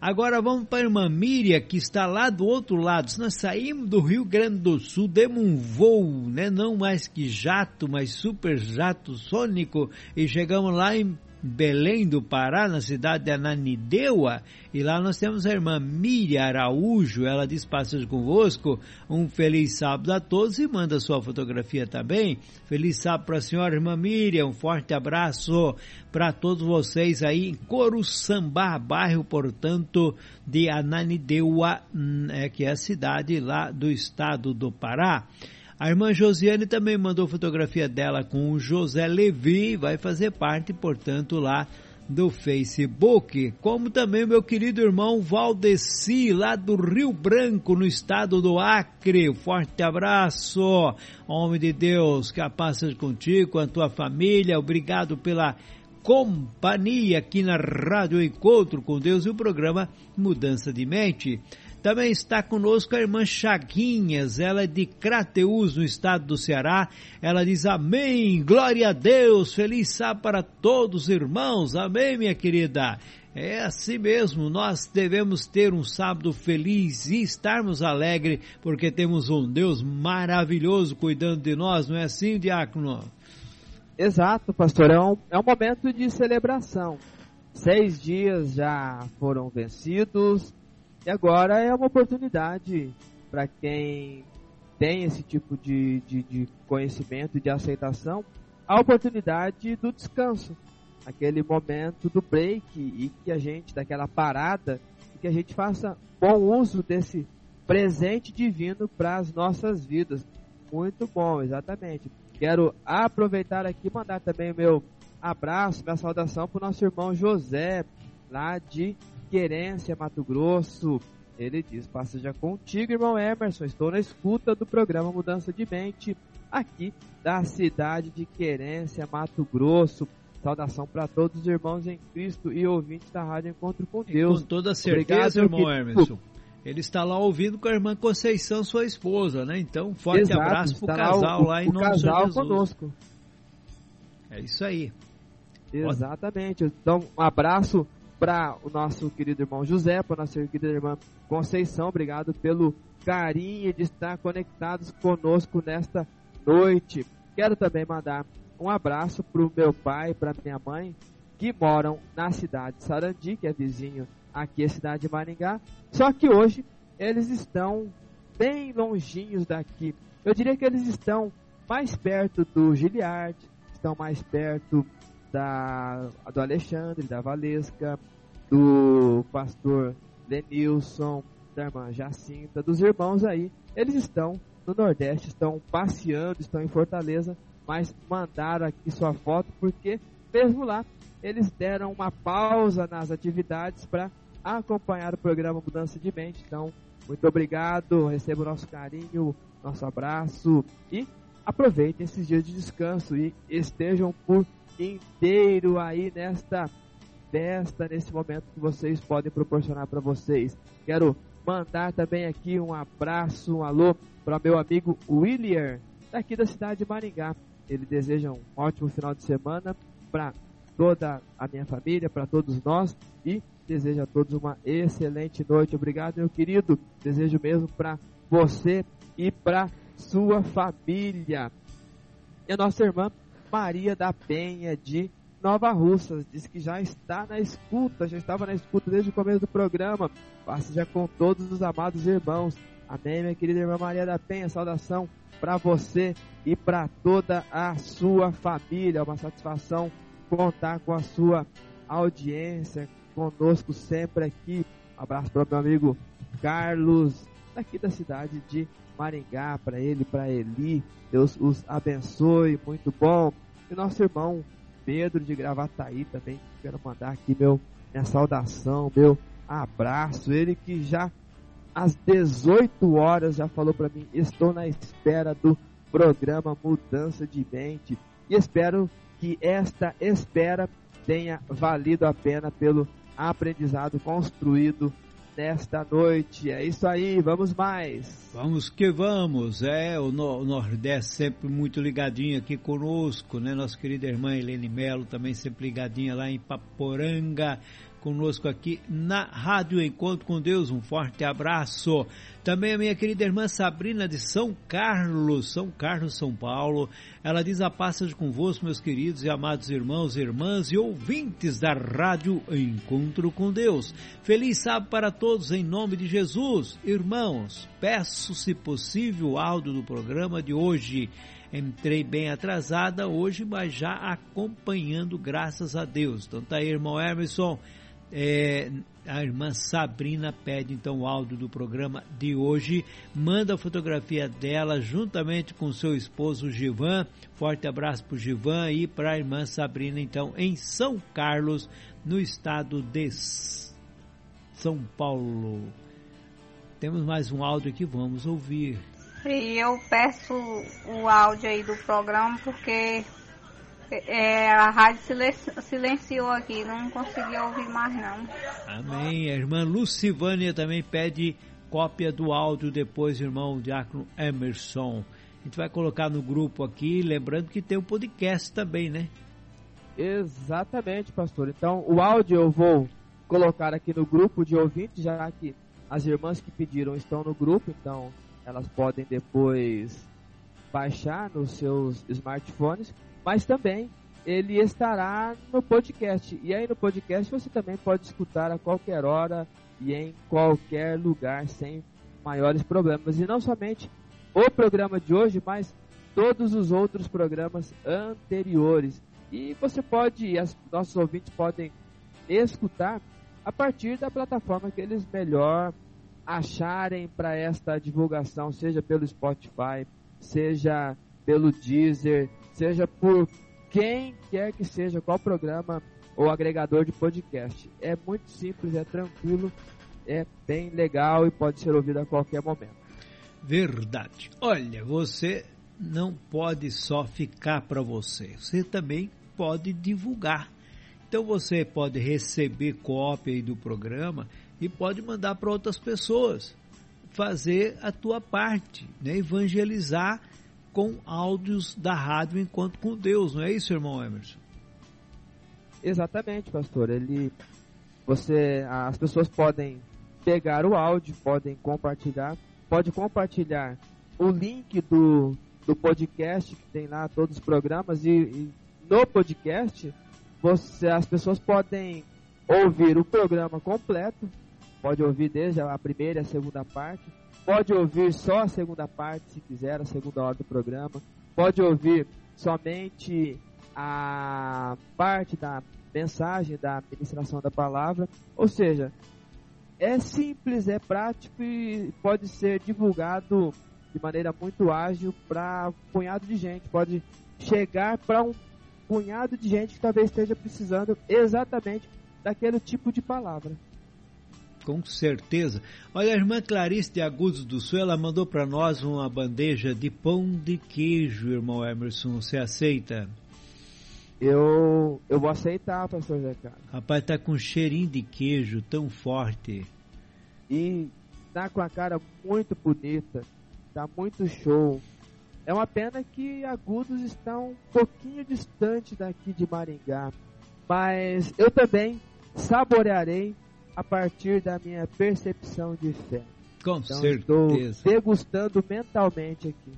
Agora vamos para a irmã Miriam, que está lá do outro lado. Se nós saímos do Rio Grande do Sul, demos um voo, né? não mais que jato, mas super jato sônico, e chegamos lá em Belém do Pará, na cidade de Ananindeua, e lá nós temos a irmã Miriam Araújo, ela diz passagem convosco, um feliz sábado a todos. E manda sua fotografia também. Feliz sábado para a senhora irmã Miriam, um forte abraço para todos vocês aí em Coruçambá, bairro, portanto, de Ananindeua, hum, é, que é a cidade lá do estado do Pará. A irmã Josiane também mandou fotografia dela com o José Levi, vai fazer parte, portanto, lá do Facebook, como também meu querido irmão Valdeci, lá do Rio Branco, no estado do Acre. Forte abraço, homem de Deus, que a paz seja contigo, com a tua família. Obrigado pela companhia aqui na Rádio Encontro com Deus e o programa Mudança de Mente. Também está conosco a irmã Chaguinhas, ela é de Crateus, no estado do Ceará. Ela diz amém, glória a Deus, feliz sábado para todos os irmãos, amém minha querida. É assim mesmo, nós devemos ter um sábado feliz e estarmos alegres, porque temos um Deus maravilhoso cuidando de nós, não é assim, diácono? Exato, pastor, é é um momento de celebração. Seis dias já foram vencidos, e agora é uma oportunidade para quem tem esse tipo de, de, de conhecimento de aceitação, a oportunidade do descanso, aquele momento do break e que a gente, daquela parada, e que a gente faça bom uso desse presente divino para as nossas vidas. Muito bom, exatamente. Quero aproveitar aqui e mandar também o meu abraço, minha saudação para o nosso irmão José, lá de Querência, Mato Grosso. Ele diz: Passeja contigo, irmão Emerson. Estou na escuta do programa Mudança de Mente, aqui da cidade de Querência, Mato Grosso. Saudação para todos os irmãos em Cristo e ouvintes da Rádio Encontro com Deus. com toda certeza, Obrigado, irmão Emerson. Ele está lá ouvindo com a irmã Conceição, sua esposa, né? Então, forte Exato, abraço para o casal lá, o, em nome casal de Jesus. conosco. É isso aí. Exatamente. Então, um abraço para o nosso querido irmão José, para a nossa querida irmã Conceição. Obrigado pelo carinho de estar conectados conosco nesta noite. Quero também mandar um abraço para o meu pai, para minha mãe, que moram na cidade de Sarandi, que é vizinho aqui a cidade de Maringá. Só que hoje eles estão bem longinhos daqui. Eu diria que eles estão mais perto do Giliard, estão mais perto da, do Alexandre, da Valesca, do pastor Denilson, da irmã Jacinta, dos irmãos aí. Eles estão no Nordeste, estão passeando, estão em Fortaleza, mas mandaram aqui sua foto porque, mesmo lá, eles deram uma pausa nas atividades para acompanhar o programa Mudança de Mente. Então, muito obrigado, receba o nosso carinho, nosso abraço e aproveitem esses dias de descanso e estejam por inteiro aí nesta festa, nesse momento que vocês podem proporcionar para vocês. Quero mandar também aqui um abraço, um alô para meu amigo William, daqui da cidade de Maringá. Ele deseja um ótimo final de semana para toda a minha família, para todos nós e desejo a todos uma excelente noite. Obrigado, meu querido. Desejo mesmo para você e para sua família. E a nossa irmã Maria da Penha de Nova Russas diz que já está na escuta, já estava na escuta desde o começo do programa. Passe já com todos os amados irmãos. Amém, minha querida irmã Maria da Penha. Saudação para você e para toda a sua família. Uma satisfação contar com a sua audiência conosco sempre aqui. Um abraço para o meu amigo Carlos, daqui da cidade de Maringá, para ele, para Eli. Deus os abençoe, muito bom. E nosso irmão Pedro de Gravataí também, quero mandar aqui meu minha saudação, meu abraço. Ele que já às 18 horas já falou para mim, estou na espera do programa Mudança de Mente e espero que esta espera tenha valido a pena pelo aprendizado construído nesta noite. É isso aí, vamos mais. Vamos que vamos. É, o, no, o Nordeste sempre muito ligadinho aqui conosco, né? Nossa querida irmã Helene Melo também sempre ligadinha lá em Paporanga conosco aqui na Rádio Encontro com Deus. Um forte abraço. Também a minha querida irmã Sabrina de São Carlos, São Carlos, São Paulo. Ela diz a paz convosco, meus queridos e amados irmãos, irmãs e ouvintes da Rádio Encontro com Deus. Feliz sábado para todos em nome de Jesus. Irmãos, peço se possível o áudio do programa de hoje. Entrei bem atrasada hoje, mas já acompanhando, graças a Deus. Então tá aí, irmão Emerson é, a irmã Sabrina pede então o áudio do programa de hoje, manda a fotografia dela juntamente com seu esposo Givan. Forte abraço para o Givan e para a irmã Sabrina, então, em São Carlos, no estado de São Paulo. Temos mais um áudio que vamos ouvir. E eu peço o áudio aí do programa porque é, a rádio silenciou aqui, não consegui ouvir mais não. Amém. A irmã Lucivânia também pede cópia do áudio depois, irmão Diácono Emerson. A gente vai colocar no grupo aqui, lembrando que tem o um podcast também, né? Exatamente, pastor. Então, o áudio eu vou colocar aqui no grupo de ouvintes, já que as irmãs que pediram estão no grupo, então elas podem depois baixar nos seus smartphones mas também ele estará no podcast. E aí no podcast você também pode escutar a qualquer hora e em qualquer lugar sem maiores problemas. E não somente o programa de hoje, mas todos os outros programas anteriores. E você pode, as, nossos ouvintes podem escutar a partir da plataforma que eles melhor acharem para esta divulgação, seja pelo Spotify, seja pelo Deezer, seja por quem quer que seja, qual programa ou agregador de podcast. É muito simples, é tranquilo, é bem legal e pode ser ouvido a qualquer momento. Verdade. Olha, você não pode só ficar para você, você também pode divulgar. Então você pode receber cópia do programa e pode mandar para outras pessoas, fazer a tua parte, né? evangelizar com áudios da rádio enquanto com Deus, não é isso, irmão Emerson? Exatamente, pastor. Ele, você, as pessoas podem pegar o áudio, podem compartilhar, pode compartilhar o link do, do podcast que tem lá todos os programas e, e no podcast você, as pessoas podem ouvir o programa completo, pode ouvir desde a primeira e a segunda parte, Pode ouvir só a segunda parte, se quiser, a segunda hora do programa. Pode ouvir somente a parte da mensagem da ministração da palavra. Ou seja, é simples, é prático e pode ser divulgado de maneira muito ágil para um punhado de gente. Pode chegar para um punhado de gente que talvez esteja precisando exatamente daquele tipo de palavra. Com certeza. Olha, a irmã Clarice de Agudos do Sul, ela mandou para nós uma bandeja de pão de queijo, irmão Emerson. Você aceita? Eu, eu vou aceitar, pastor Zé Carlos. Rapaz, tá com um cheirinho de queijo tão forte. E tá com a cara muito bonita. Tá muito show. É uma pena que Agudos está um pouquinho distante daqui de Maringá. Mas eu também saborearei a partir da minha percepção de fé. Com então, certeza. Estou degustando mentalmente aqui.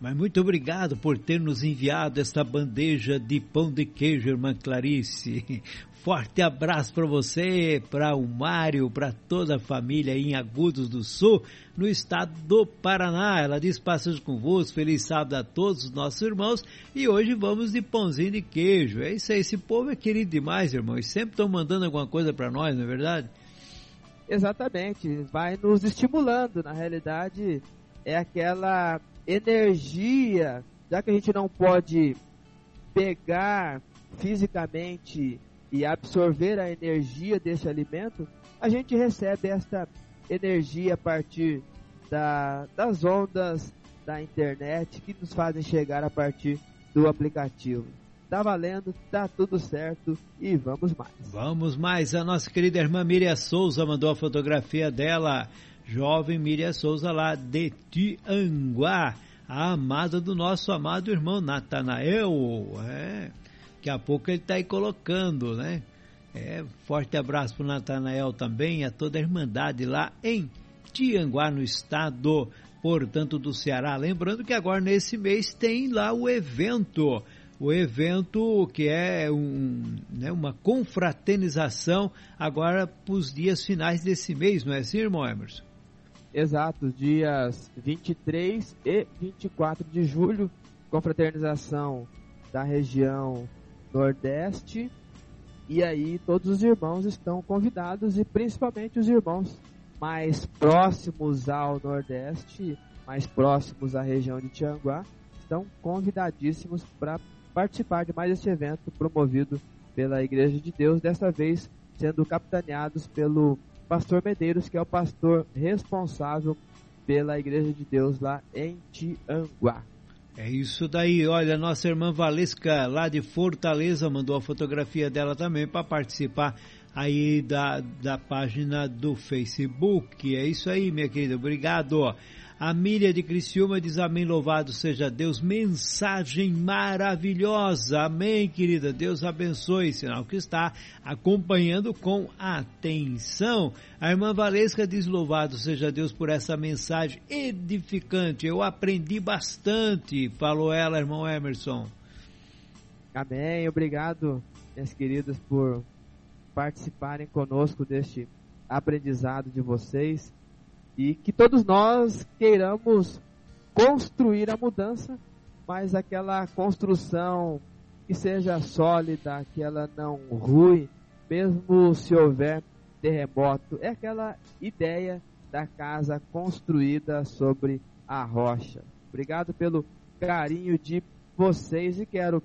Mas muito obrigado por ter nos enviado esta bandeja de pão de queijo, irmã Clarice. Forte abraço para você, para o Mário, para toda a família em Agudos do Sul, no estado do Paraná. Ela diz passagem convosco, feliz sábado a todos os nossos irmãos e hoje vamos de pãozinho de queijo. É isso aí, esse povo é querido demais, irmãos. Sempre estão mandando alguma coisa para nós, não é verdade? Exatamente, vai nos estimulando. Na realidade, é aquela energia, já que a gente não pode pegar fisicamente e absorver a energia desse alimento, a gente recebe esta energia a partir da, das ondas da internet que nos fazem chegar a partir do aplicativo. Tá valendo, tá tudo certo e vamos mais. Vamos mais. A nossa querida irmã Miriam Souza mandou a fotografia dela jovem Miriam Souza lá de Tianguá, a amada do nosso amado irmão Natanael. É, daqui a pouco ele está aí colocando, né? É, forte abraço para o Natanael também, a toda a Irmandade lá em Tianguá, no estado, portanto, do Ceará. Lembrando que agora nesse mês tem lá o evento o evento que é um, né, uma confraternização agora para os dias finais desse mês, não é assim, irmão Emerson? Exato, dias 23 e 24 de julho, confraternização da região Nordeste. E aí todos os irmãos estão convidados e principalmente os irmãos mais próximos ao Nordeste, mais próximos à região de Tianguá, estão convidadíssimos para participar de mais este evento promovido pela Igreja de Deus, dessa vez sendo capitaneados pelo pastor Medeiros, que é o pastor responsável pela Igreja de Deus lá em Tianguá. É isso daí. Olha, nossa irmã Valesca, lá de Fortaleza, mandou a fotografia dela também para participar aí da, da página do Facebook. É isso aí, minha querida. Obrigado. A Míria de Criciúma diz amém, louvado seja Deus. Mensagem maravilhosa. Amém, querida. Deus abençoe. Sinal que está acompanhando com atenção. A irmã Valesca diz louvado seja Deus por essa mensagem edificante. Eu aprendi bastante, falou ela, irmão Emerson. Amém. Obrigado, minhas queridas, por participarem conosco deste aprendizado de vocês e que todos nós queiramos construir a mudança, mas aquela construção que seja sólida, que ela não rui, mesmo se houver terremoto. É aquela ideia da casa construída sobre a rocha. Obrigado pelo carinho de vocês e quero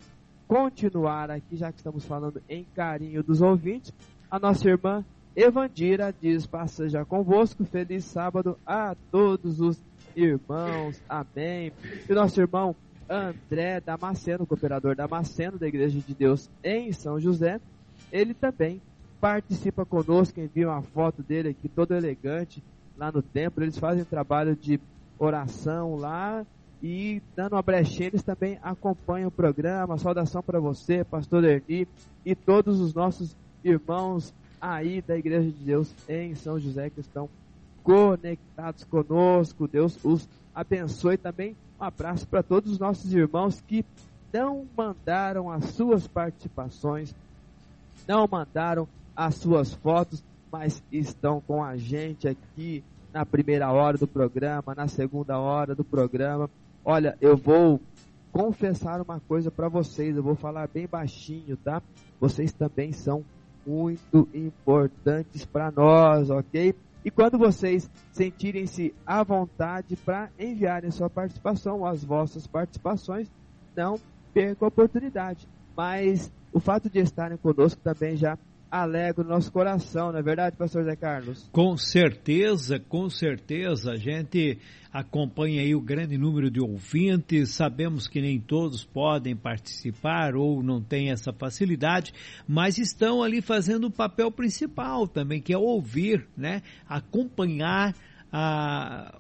continuar aqui, já que estamos falando em carinho dos ouvintes, a nossa irmã Evandira diz: Passa já convosco, feliz sábado a todos os irmãos, amém. E nosso irmão André Damasceno, cooperador Damasceno da Igreja de Deus em São José, ele também participa conosco, envia uma foto dele aqui todo elegante lá no templo. Eles fazem trabalho de oração lá e dando uma brechinha, eles também acompanham o programa. Saudação para você, pastor Erni e todos os nossos irmãos aí da Igreja de Deus em São José que estão conectados conosco. Deus os abençoe também. Um abraço para todos os nossos irmãos que não mandaram as suas participações, não mandaram as suas fotos, mas estão com a gente aqui na primeira hora do programa, na segunda hora do programa. Olha, eu vou confessar uma coisa para vocês. Eu vou falar bem baixinho, tá? Vocês também são muito importantes para nós, ok? E quando vocês sentirem-se à vontade para enviarem sua participação, as vossas participações, não percam a oportunidade. Mas o fato de estarem conosco também já alegra o nosso coração, não é verdade, pastor Zé Carlos? Com certeza, com certeza. A gente acompanha aí o grande número de ouvintes, sabemos que nem todos podem participar ou não têm essa facilidade, mas estão ali fazendo o papel principal também, que é ouvir, né? Acompanhar a,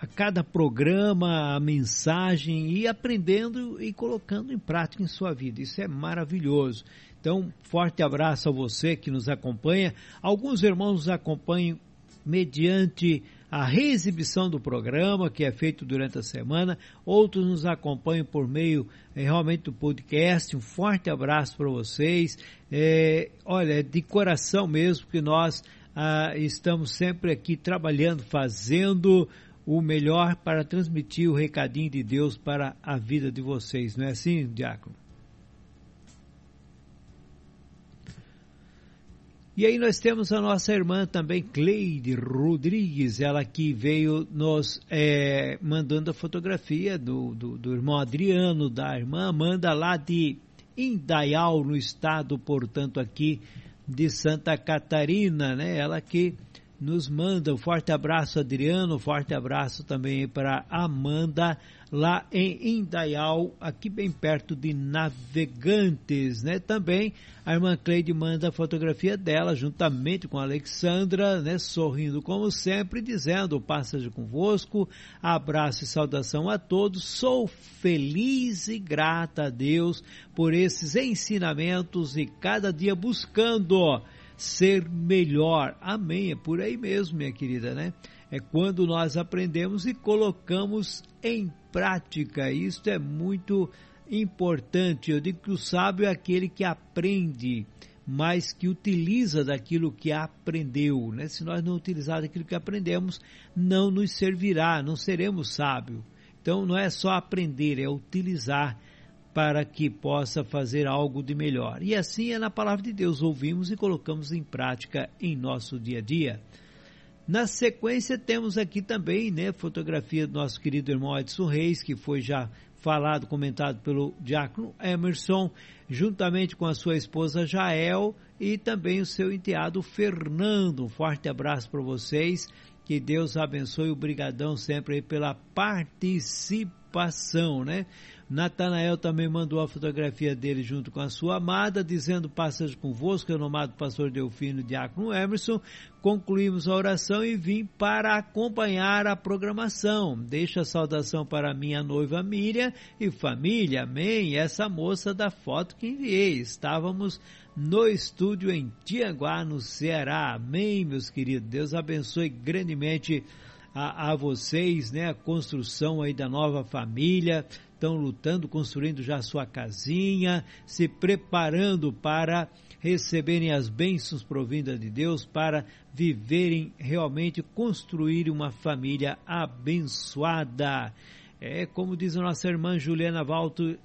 a cada programa, a mensagem e aprendendo e colocando em prática em sua vida. Isso é maravilhoso. Então, forte abraço a você que nos acompanha. Alguns irmãos nos acompanham mediante a reexibição do programa que é feito durante a semana, outros nos acompanham por meio é, realmente do podcast. Um forte abraço para vocês. É, olha, de coração mesmo que nós ah, estamos sempre aqui trabalhando, fazendo o melhor para transmitir o recadinho de Deus para a vida de vocês. Não é assim, Diácono? E aí nós temos a nossa irmã também, Cleide Rodrigues, ela que veio nos é, mandando a fotografia do, do, do, irmão Adriano, da irmã Amanda, lá de Indaial, no estado, portanto, aqui de Santa Catarina, né? Ela que nos manda um forte abraço, Adriano, um forte abraço também para Amanda, lá em Indaial, aqui bem perto de Navegantes, né? Também a irmã Cleide manda a fotografia dela, juntamente com a Alexandra, né? Sorrindo como sempre, dizendo, passagem convosco, abraço e saudação a todos, sou feliz e grata a Deus por esses ensinamentos e cada dia buscando ser melhor. Amém, é por aí mesmo, minha querida, né? É quando nós aprendemos e colocamos em prática. Isto é muito importante. Eu digo que o sábio é aquele que aprende, mas que utiliza daquilo que aprendeu. Né? Se nós não utilizarmos aquilo que aprendemos, não nos servirá, não seremos sábios. Então não é só aprender, é utilizar para que possa fazer algo de melhor. E assim é na palavra de Deus, ouvimos e colocamos em prática em nosso dia a dia. Na sequência, temos aqui também, né, fotografia do nosso querido irmão Edson Reis, que foi já falado, comentado pelo diácono Emerson, juntamente com a sua esposa Jael e também o seu enteado Fernando. Um forte abraço para vocês, que Deus abençoe o brigadão sempre pela participação, né? Natanael também mandou a fotografia dele junto com a sua amada, dizendo passagem convosco, eu amado pastor Delfino Diácono Emerson. Concluímos a oração e vim para acompanhar a programação. Deixa a saudação para minha noiva Miriam e família, amém. Essa moça da foto que enviei. Estávamos no estúdio em Tianguá, no Ceará. Amém, meus queridos. Deus abençoe grandemente a, a vocês, né? A construção aí da nova família estão lutando, construindo já sua casinha, se preparando para receberem as bênçãos provindas de Deus, para viverem realmente, construir uma família abençoada. É como diz a nossa irmã Juliana Walter,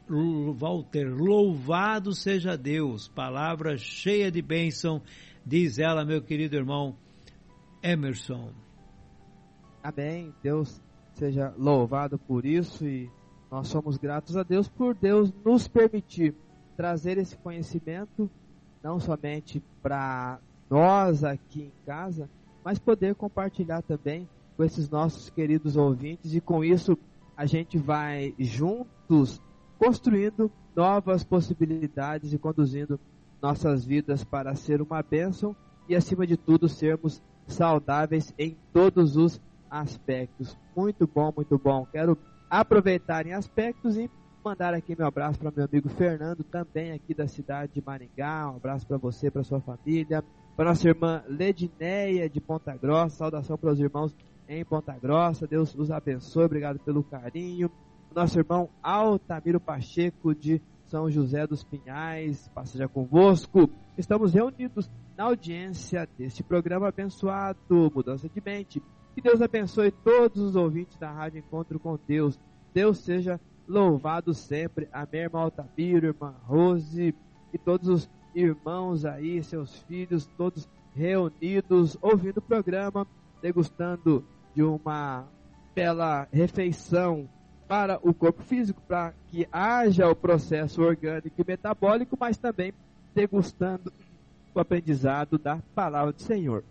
louvado seja Deus, palavra cheia de bênção, diz ela, meu querido irmão Emerson. Amém, Deus seja louvado por isso e nós somos gratos a Deus por Deus nos permitir trazer esse conhecimento não somente para nós aqui em casa, mas poder compartilhar também com esses nossos queridos ouvintes e com isso a gente vai juntos construindo novas possibilidades e conduzindo nossas vidas para ser uma bênção e acima de tudo sermos saudáveis em todos os aspectos. Muito bom, muito bom. Quero aproveitarem aspectos e mandar aqui meu abraço para meu amigo Fernando, também aqui da cidade de Maringá. Um abraço para você, para sua família. Para nossa irmã Ledineia de Ponta Grossa. Saudação para os irmãos em Ponta Grossa. Deus os abençoe. Obrigado pelo carinho. Nosso irmão Altamiro Pacheco de São José dos Pinhais. Passeja convosco. Estamos reunidos na audiência deste programa abençoado, Mudança de Mente. Que Deus abençoe todos os ouvintes da Rádio Encontro com Deus. Deus seja louvado sempre. Amém, irmã Altamiro, irmã Rose e todos os irmãos aí, seus filhos, todos reunidos, ouvindo o programa, degustando de uma bela refeição para o corpo físico, para que haja o processo orgânico e metabólico, mas também degustando o aprendizado da palavra do Senhor.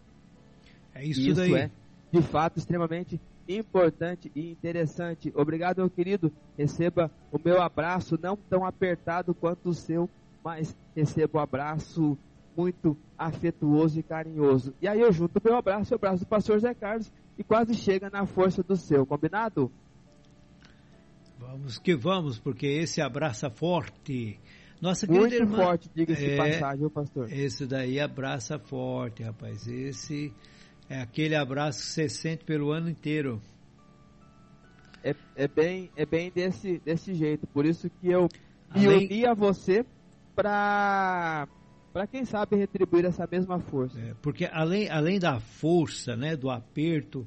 É isso, isso daí. é, de fato, extremamente importante e interessante. Obrigado, meu querido. Receba o meu abraço, não tão apertado quanto o seu, mas receba o um abraço muito afetuoso e carinhoso. E aí eu junto o meu abraço e o abraço do pastor Zé Carlos e quase chega na força do seu, combinado? Vamos que vamos, porque esse abraça forte. Nossa Muito irmã, forte, diga-se é, passagem, pastor? Esse daí abraça forte, rapaz. Esse é aquele abraço que você sente pelo ano inteiro. É, é bem, é bem desse, desse jeito. Por isso que eu me Além... uni a você para para quem sabe retribuir essa mesma força. É, porque além, além da força, né, do aperto,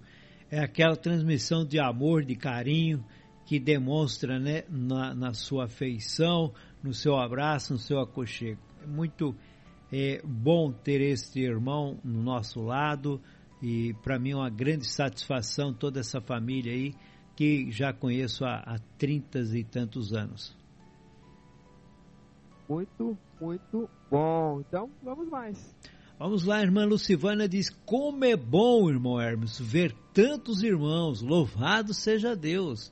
é aquela transmissão de amor, de carinho que demonstra, né, na, na sua afeição, no seu abraço, no seu aconchego. É muito é, bom ter este irmão no nosso lado e para mim é uma grande satisfação toda essa família aí que já conheço há, há 30 e tantos anos. Muito, muito bom. Então, vamos mais. Vamos lá, irmã Lucivana diz: Como é bom, irmão Hermes, ver tantos irmãos. Louvado seja Deus.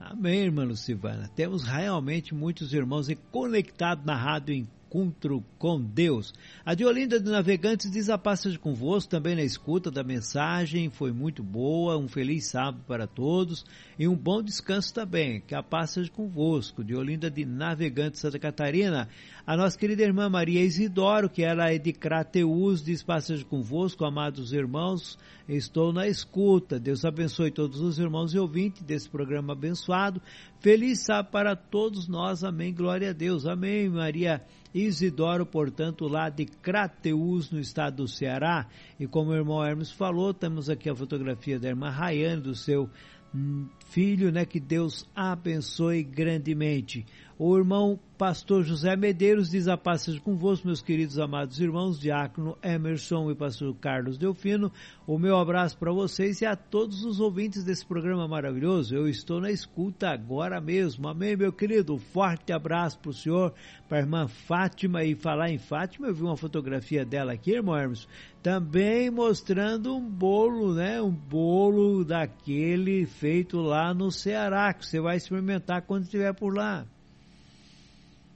Amém, irmã Lucivana. Temos realmente muitos irmãos conectados na rádio encontro com Deus. A de Olinda de Navegantes diz a passagem convosco, também na escuta da mensagem, foi muito boa, um feliz sábado para todos e um bom descanso também, que a passagem convosco, de Olinda de Navegantes, Santa Catarina. A nossa querida irmã Maria Isidoro, que ela é de Crateus, diz passagem convosco, amados irmãos, estou na escuta. Deus abençoe todos os irmãos e ouvintes desse programa abençoado. Feliz sábado para todos nós, amém, glória a Deus, amém, Maria Isidoro, portanto, lá de Crateus, no estado do Ceará. E como o irmão Hermes falou, temos aqui a fotografia da irmã Rayane, do seu hum, filho, né? Que Deus abençoe grandemente. O irmão pastor José Medeiros diz a passagem convosco, meus queridos amados irmãos, diácono Emerson e pastor Carlos Delfino. O meu abraço para vocês e a todos os ouvintes desse programa maravilhoso. Eu estou na escuta agora mesmo. Amém, meu querido? Forte abraço para o senhor, para a irmã Fátima. E falar em Fátima, eu vi uma fotografia dela aqui, irmão Hermes, também mostrando um bolo, né? Um bolo daquele feito lá no Ceará, que você vai experimentar quando estiver por lá.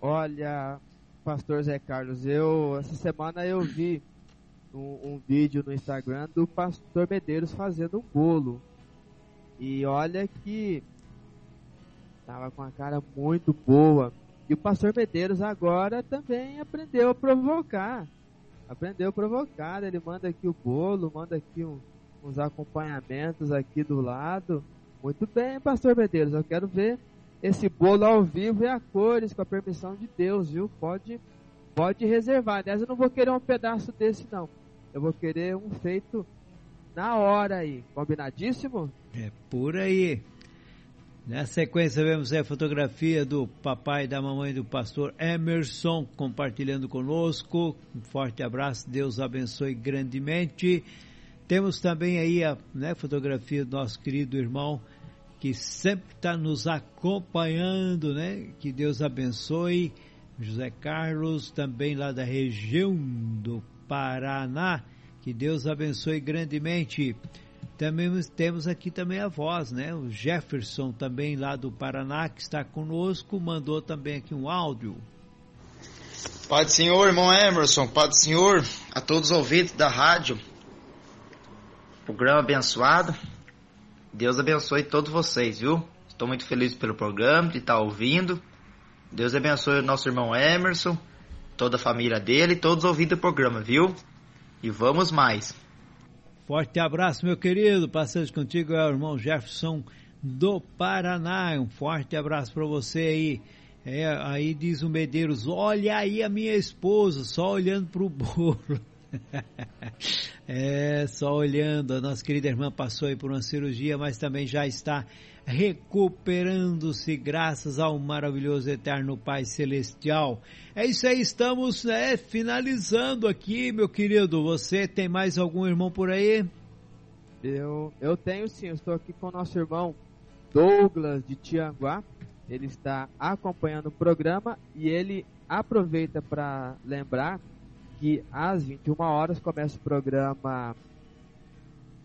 Olha, pastor Zé Carlos, eu essa semana eu vi um, um, vídeo no Instagram do pastor Medeiros fazendo um bolo. E olha que tava com uma cara muito boa. E o pastor Medeiros agora também aprendeu a provocar. Aprendeu a provocar, ele manda aqui o bolo, manda aqui um, uns acompanhamentos aqui do lado. Muito bem, pastor Medeiros, eu quero ver esse bolo ao vivo e a cores, com a permissão de Deus, viu? Pode, pode reservar. Aliás, eu não vou querer um pedaço desse, não. Eu vou querer um feito na hora aí. Combinadíssimo? É por aí. Na sequência, vemos a fotografia do papai e da mamãe do pastor Emerson compartilhando conosco. Um forte abraço, Deus abençoe grandemente. Temos também aí a né, fotografia do nosso querido irmão que sempre está nos acompanhando, né? Que Deus abençoe. José Carlos, também lá da região do Paraná, que Deus abençoe grandemente. Também temos aqui também a voz, né? O Jefferson também lá do Paraná que está conosco, mandou também aqui um áudio. Pai do Senhor, irmão Emerson, Pai do Senhor, a todos os ouvintes da rádio. Programa abençoado. Deus abençoe todos vocês, viu? Estou muito feliz pelo programa, de estar ouvindo. Deus abençoe o nosso irmão Emerson, toda a família dele, todos ouvindo o programa, viu? E vamos mais. Forte abraço, meu querido. Passando contigo é o irmão Jefferson do Paraná. Um forte abraço para você aí. É, aí diz o Medeiros: Olha aí a minha esposa, só olhando para o bolo. (laughs) é, só olhando, a nossa querida irmã passou aí por uma cirurgia, mas também já está recuperando-se graças ao maravilhoso eterno Pai Celestial. É isso aí, estamos né, finalizando aqui, meu querido. Você tem mais algum irmão por aí? Eu, eu tenho sim, eu estou aqui com o nosso irmão Douglas de Tianguá. Ele está acompanhando o programa e ele aproveita para lembrar que às 21 horas começa o programa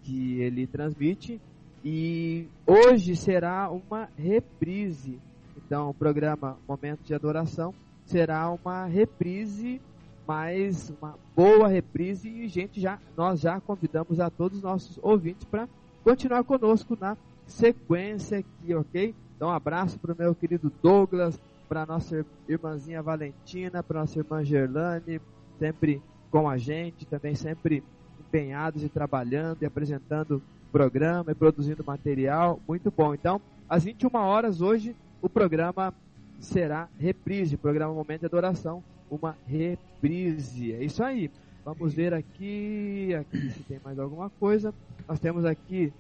que ele transmite e hoje será uma reprise. Então, o programa Momento de Adoração será uma reprise, mais uma boa reprise e gente já nós já convidamos a todos os nossos ouvintes para continuar conosco na sequência aqui, ok? Então, um abraço para o meu querido Douglas, para nossa irmãzinha Valentina, para nossa irmã Gerlane, sempre com a gente, também sempre empenhados e trabalhando e apresentando programa e produzindo material. Muito bom. Então, às 21 horas hoje, o programa será reprise, programa Momento de Adoração, uma reprise. É isso aí. Vamos ver aqui, aqui se tem mais alguma coisa. Nós temos aqui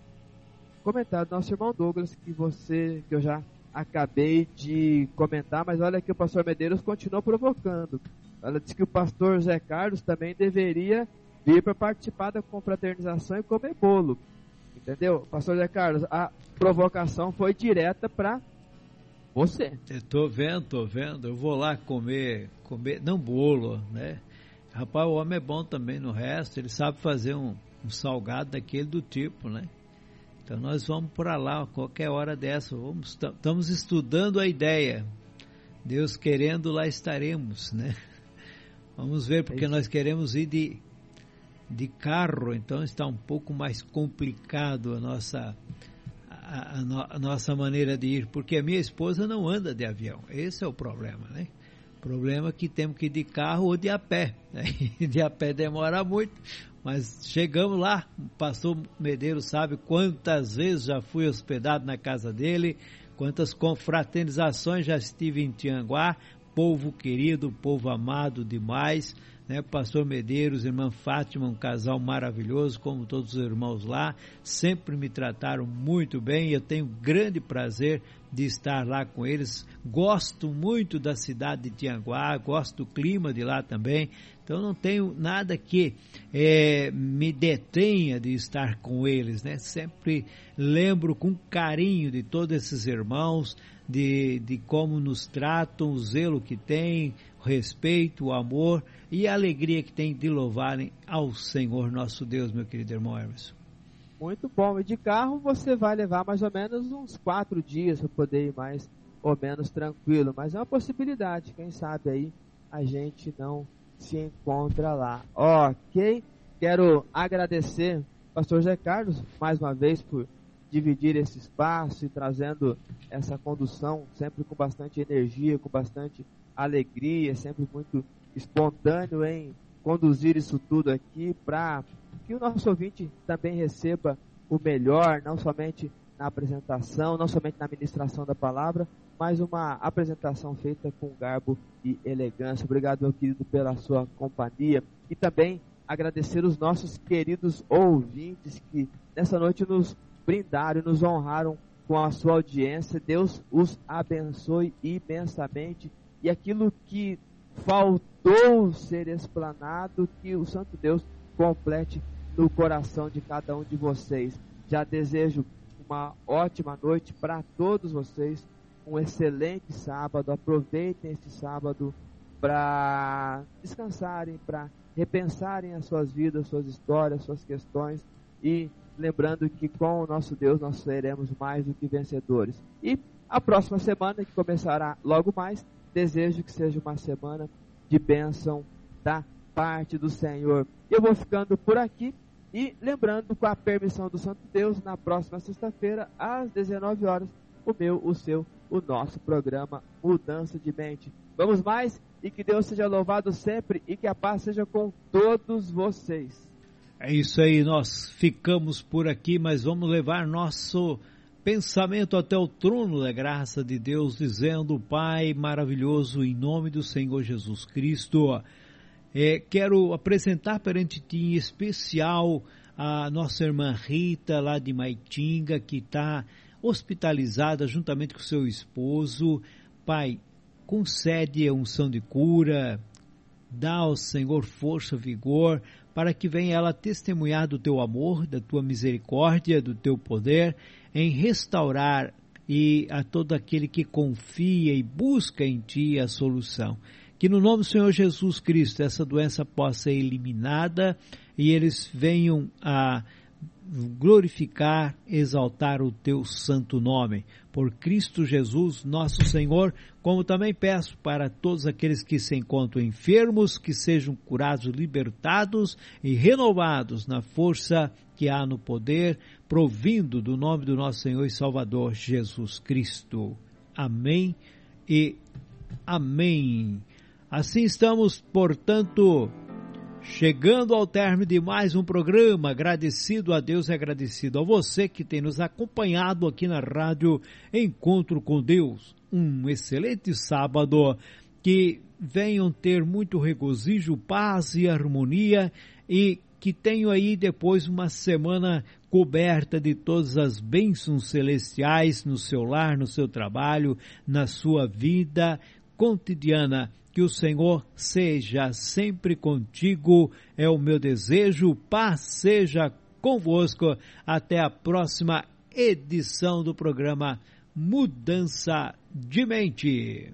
comentário do nosso irmão Douglas que você que eu já acabei de comentar, mas olha que o pastor Medeiros continua provocando. Ela disse que o pastor Zé Carlos também deveria vir para participar da confraternização e comer bolo. Entendeu? Pastor Zé Carlos, a provocação foi direta para você. Eu tô vendo, tô vendo. Eu vou lá comer, comer, não bolo, né? Rapaz, o homem é bom também no resto, ele sabe fazer um, um salgado daquele do tipo, né? Então nós vamos para lá qualquer hora dessa. Vamos, estamos estudando a ideia. Deus querendo, lá estaremos, né? (laughs) Vamos ver, porque nós queremos ir de, de carro, então está um pouco mais complicado a nossa, a, a, a, nossa maneira de ir, porque a minha esposa não anda de avião. Esse é o problema, né? Problema que temos que ir de carro ou de a pé. Né? (laughs) De a pé demora muito, mas chegamos lá, o pastor Medeiros sabe quantas vezes já fui hospedado na casa dele, quantas confraternizações já estive em Tianguá, povo querido, povo amado demais, né? Pastor Medeiros, irmã Fátima, um casal maravilhoso, como todos os irmãos lá, sempre me trataram muito bem e eu tenho grande prazer de estar lá com eles. Gosto muito da cidade de Tianguá, gosto do clima de lá também, então não tenho nada que é, me detenha de estar com eles, né? Sempre lembro com carinho de todos esses irmãos, de, de como nos tratam, o zelo que têm, o respeito, o amor e a alegria que tem de louvarem ao Senhor nosso Deus, meu querido irmão Emerson. Muito bom. E de carro você vai levar mais ou menos uns quatro dias para poder ir mais ou menos tranquilo. Mas é uma possibilidade. Quem sabe aí a gente não se encontra lá. Ok? Quero agradecer pastor José Carlos mais uma vez por dividir esse espaço e trazendo essa condução sempre com bastante energia, com bastante alegria, sempre muito espontâneo em conduzir isso tudo aqui para que o nosso ouvinte também receba o melhor, não somente na apresentação, não somente na ministração da palavra, mas uma apresentação feita com garbo e elegância. Obrigado, meu querido, pela sua companhia e também agradecer os nossos queridos ouvintes que nessa noite nos brindaram e nos honraram com a sua audiência. Deus os abençoe imensamente e aquilo que faltou ser explanado, que o Santo Deus complete no coração de cada um de vocês. Já desejo uma ótima noite para todos vocês, um excelente sábado. Aproveitem este sábado para descansarem, para repensarem as suas vidas, suas histórias, suas questões e lembrando que com o nosso Deus nós seremos mais do que vencedores. E a próxima semana, que começará logo mais, desejo que seja uma semana de bênção da parte do Senhor. Eu vou ficando por aqui e lembrando, com a permissão do Santo Deus, na próxima sexta-feira, às 19 horas, o meu, o seu, o nosso programa Mudança de Mente. Vamos mais e que Deus seja louvado sempre e que a paz seja com todos vocês. É isso aí, nós ficamos por aqui, mas vamos levar nosso pensamento até o trono da graça de Deus, dizendo: Pai maravilhoso, em nome do Senhor Jesus Cristo, É, quero apresentar perante ti em especial a nossa irmã Rita, lá de Maitinga, que está hospitalizada juntamente com seu esposo. Pai, concede a unção de cura, dá ao Senhor força, vigor, para que venha ela testemunhar do teu amor, da tua misericórdia, do teu poder, em restaurar e a todo aquele que confia e busca em ti a solução. Que no nome do Senhor Jesus Cristo essa doença possa ser eliminada e eles venham a glorificar, exaltar o teu santo nome. Por Cristo Jesus, nosso Senhor, como também peço para todos aqueles que se encontram enfermos, que sejam curados, libertados e renovados na força que há no poder, provindo do nome do nosso Senhor e Salvador Jesus Cristo. Amém e amém. Assim estamos, portanto, Chegando ao término de mais um programa, agradecido a Deus e agradecido a você que tem nos acompanhado aqui na rádio Encontro com Deus. Um excelente sábado, que venham ter muito regozijo, paz e harmonia e que tenham aí depois uma semana coberta de todas as bênçãos celestiais no seu lar, no seu trabalho, na sua vida cotidiana que o Senhor seja sempre contigo, é o meu desejo. Paz seja convosco. Até a próxima edição do programa Mudança de Mente.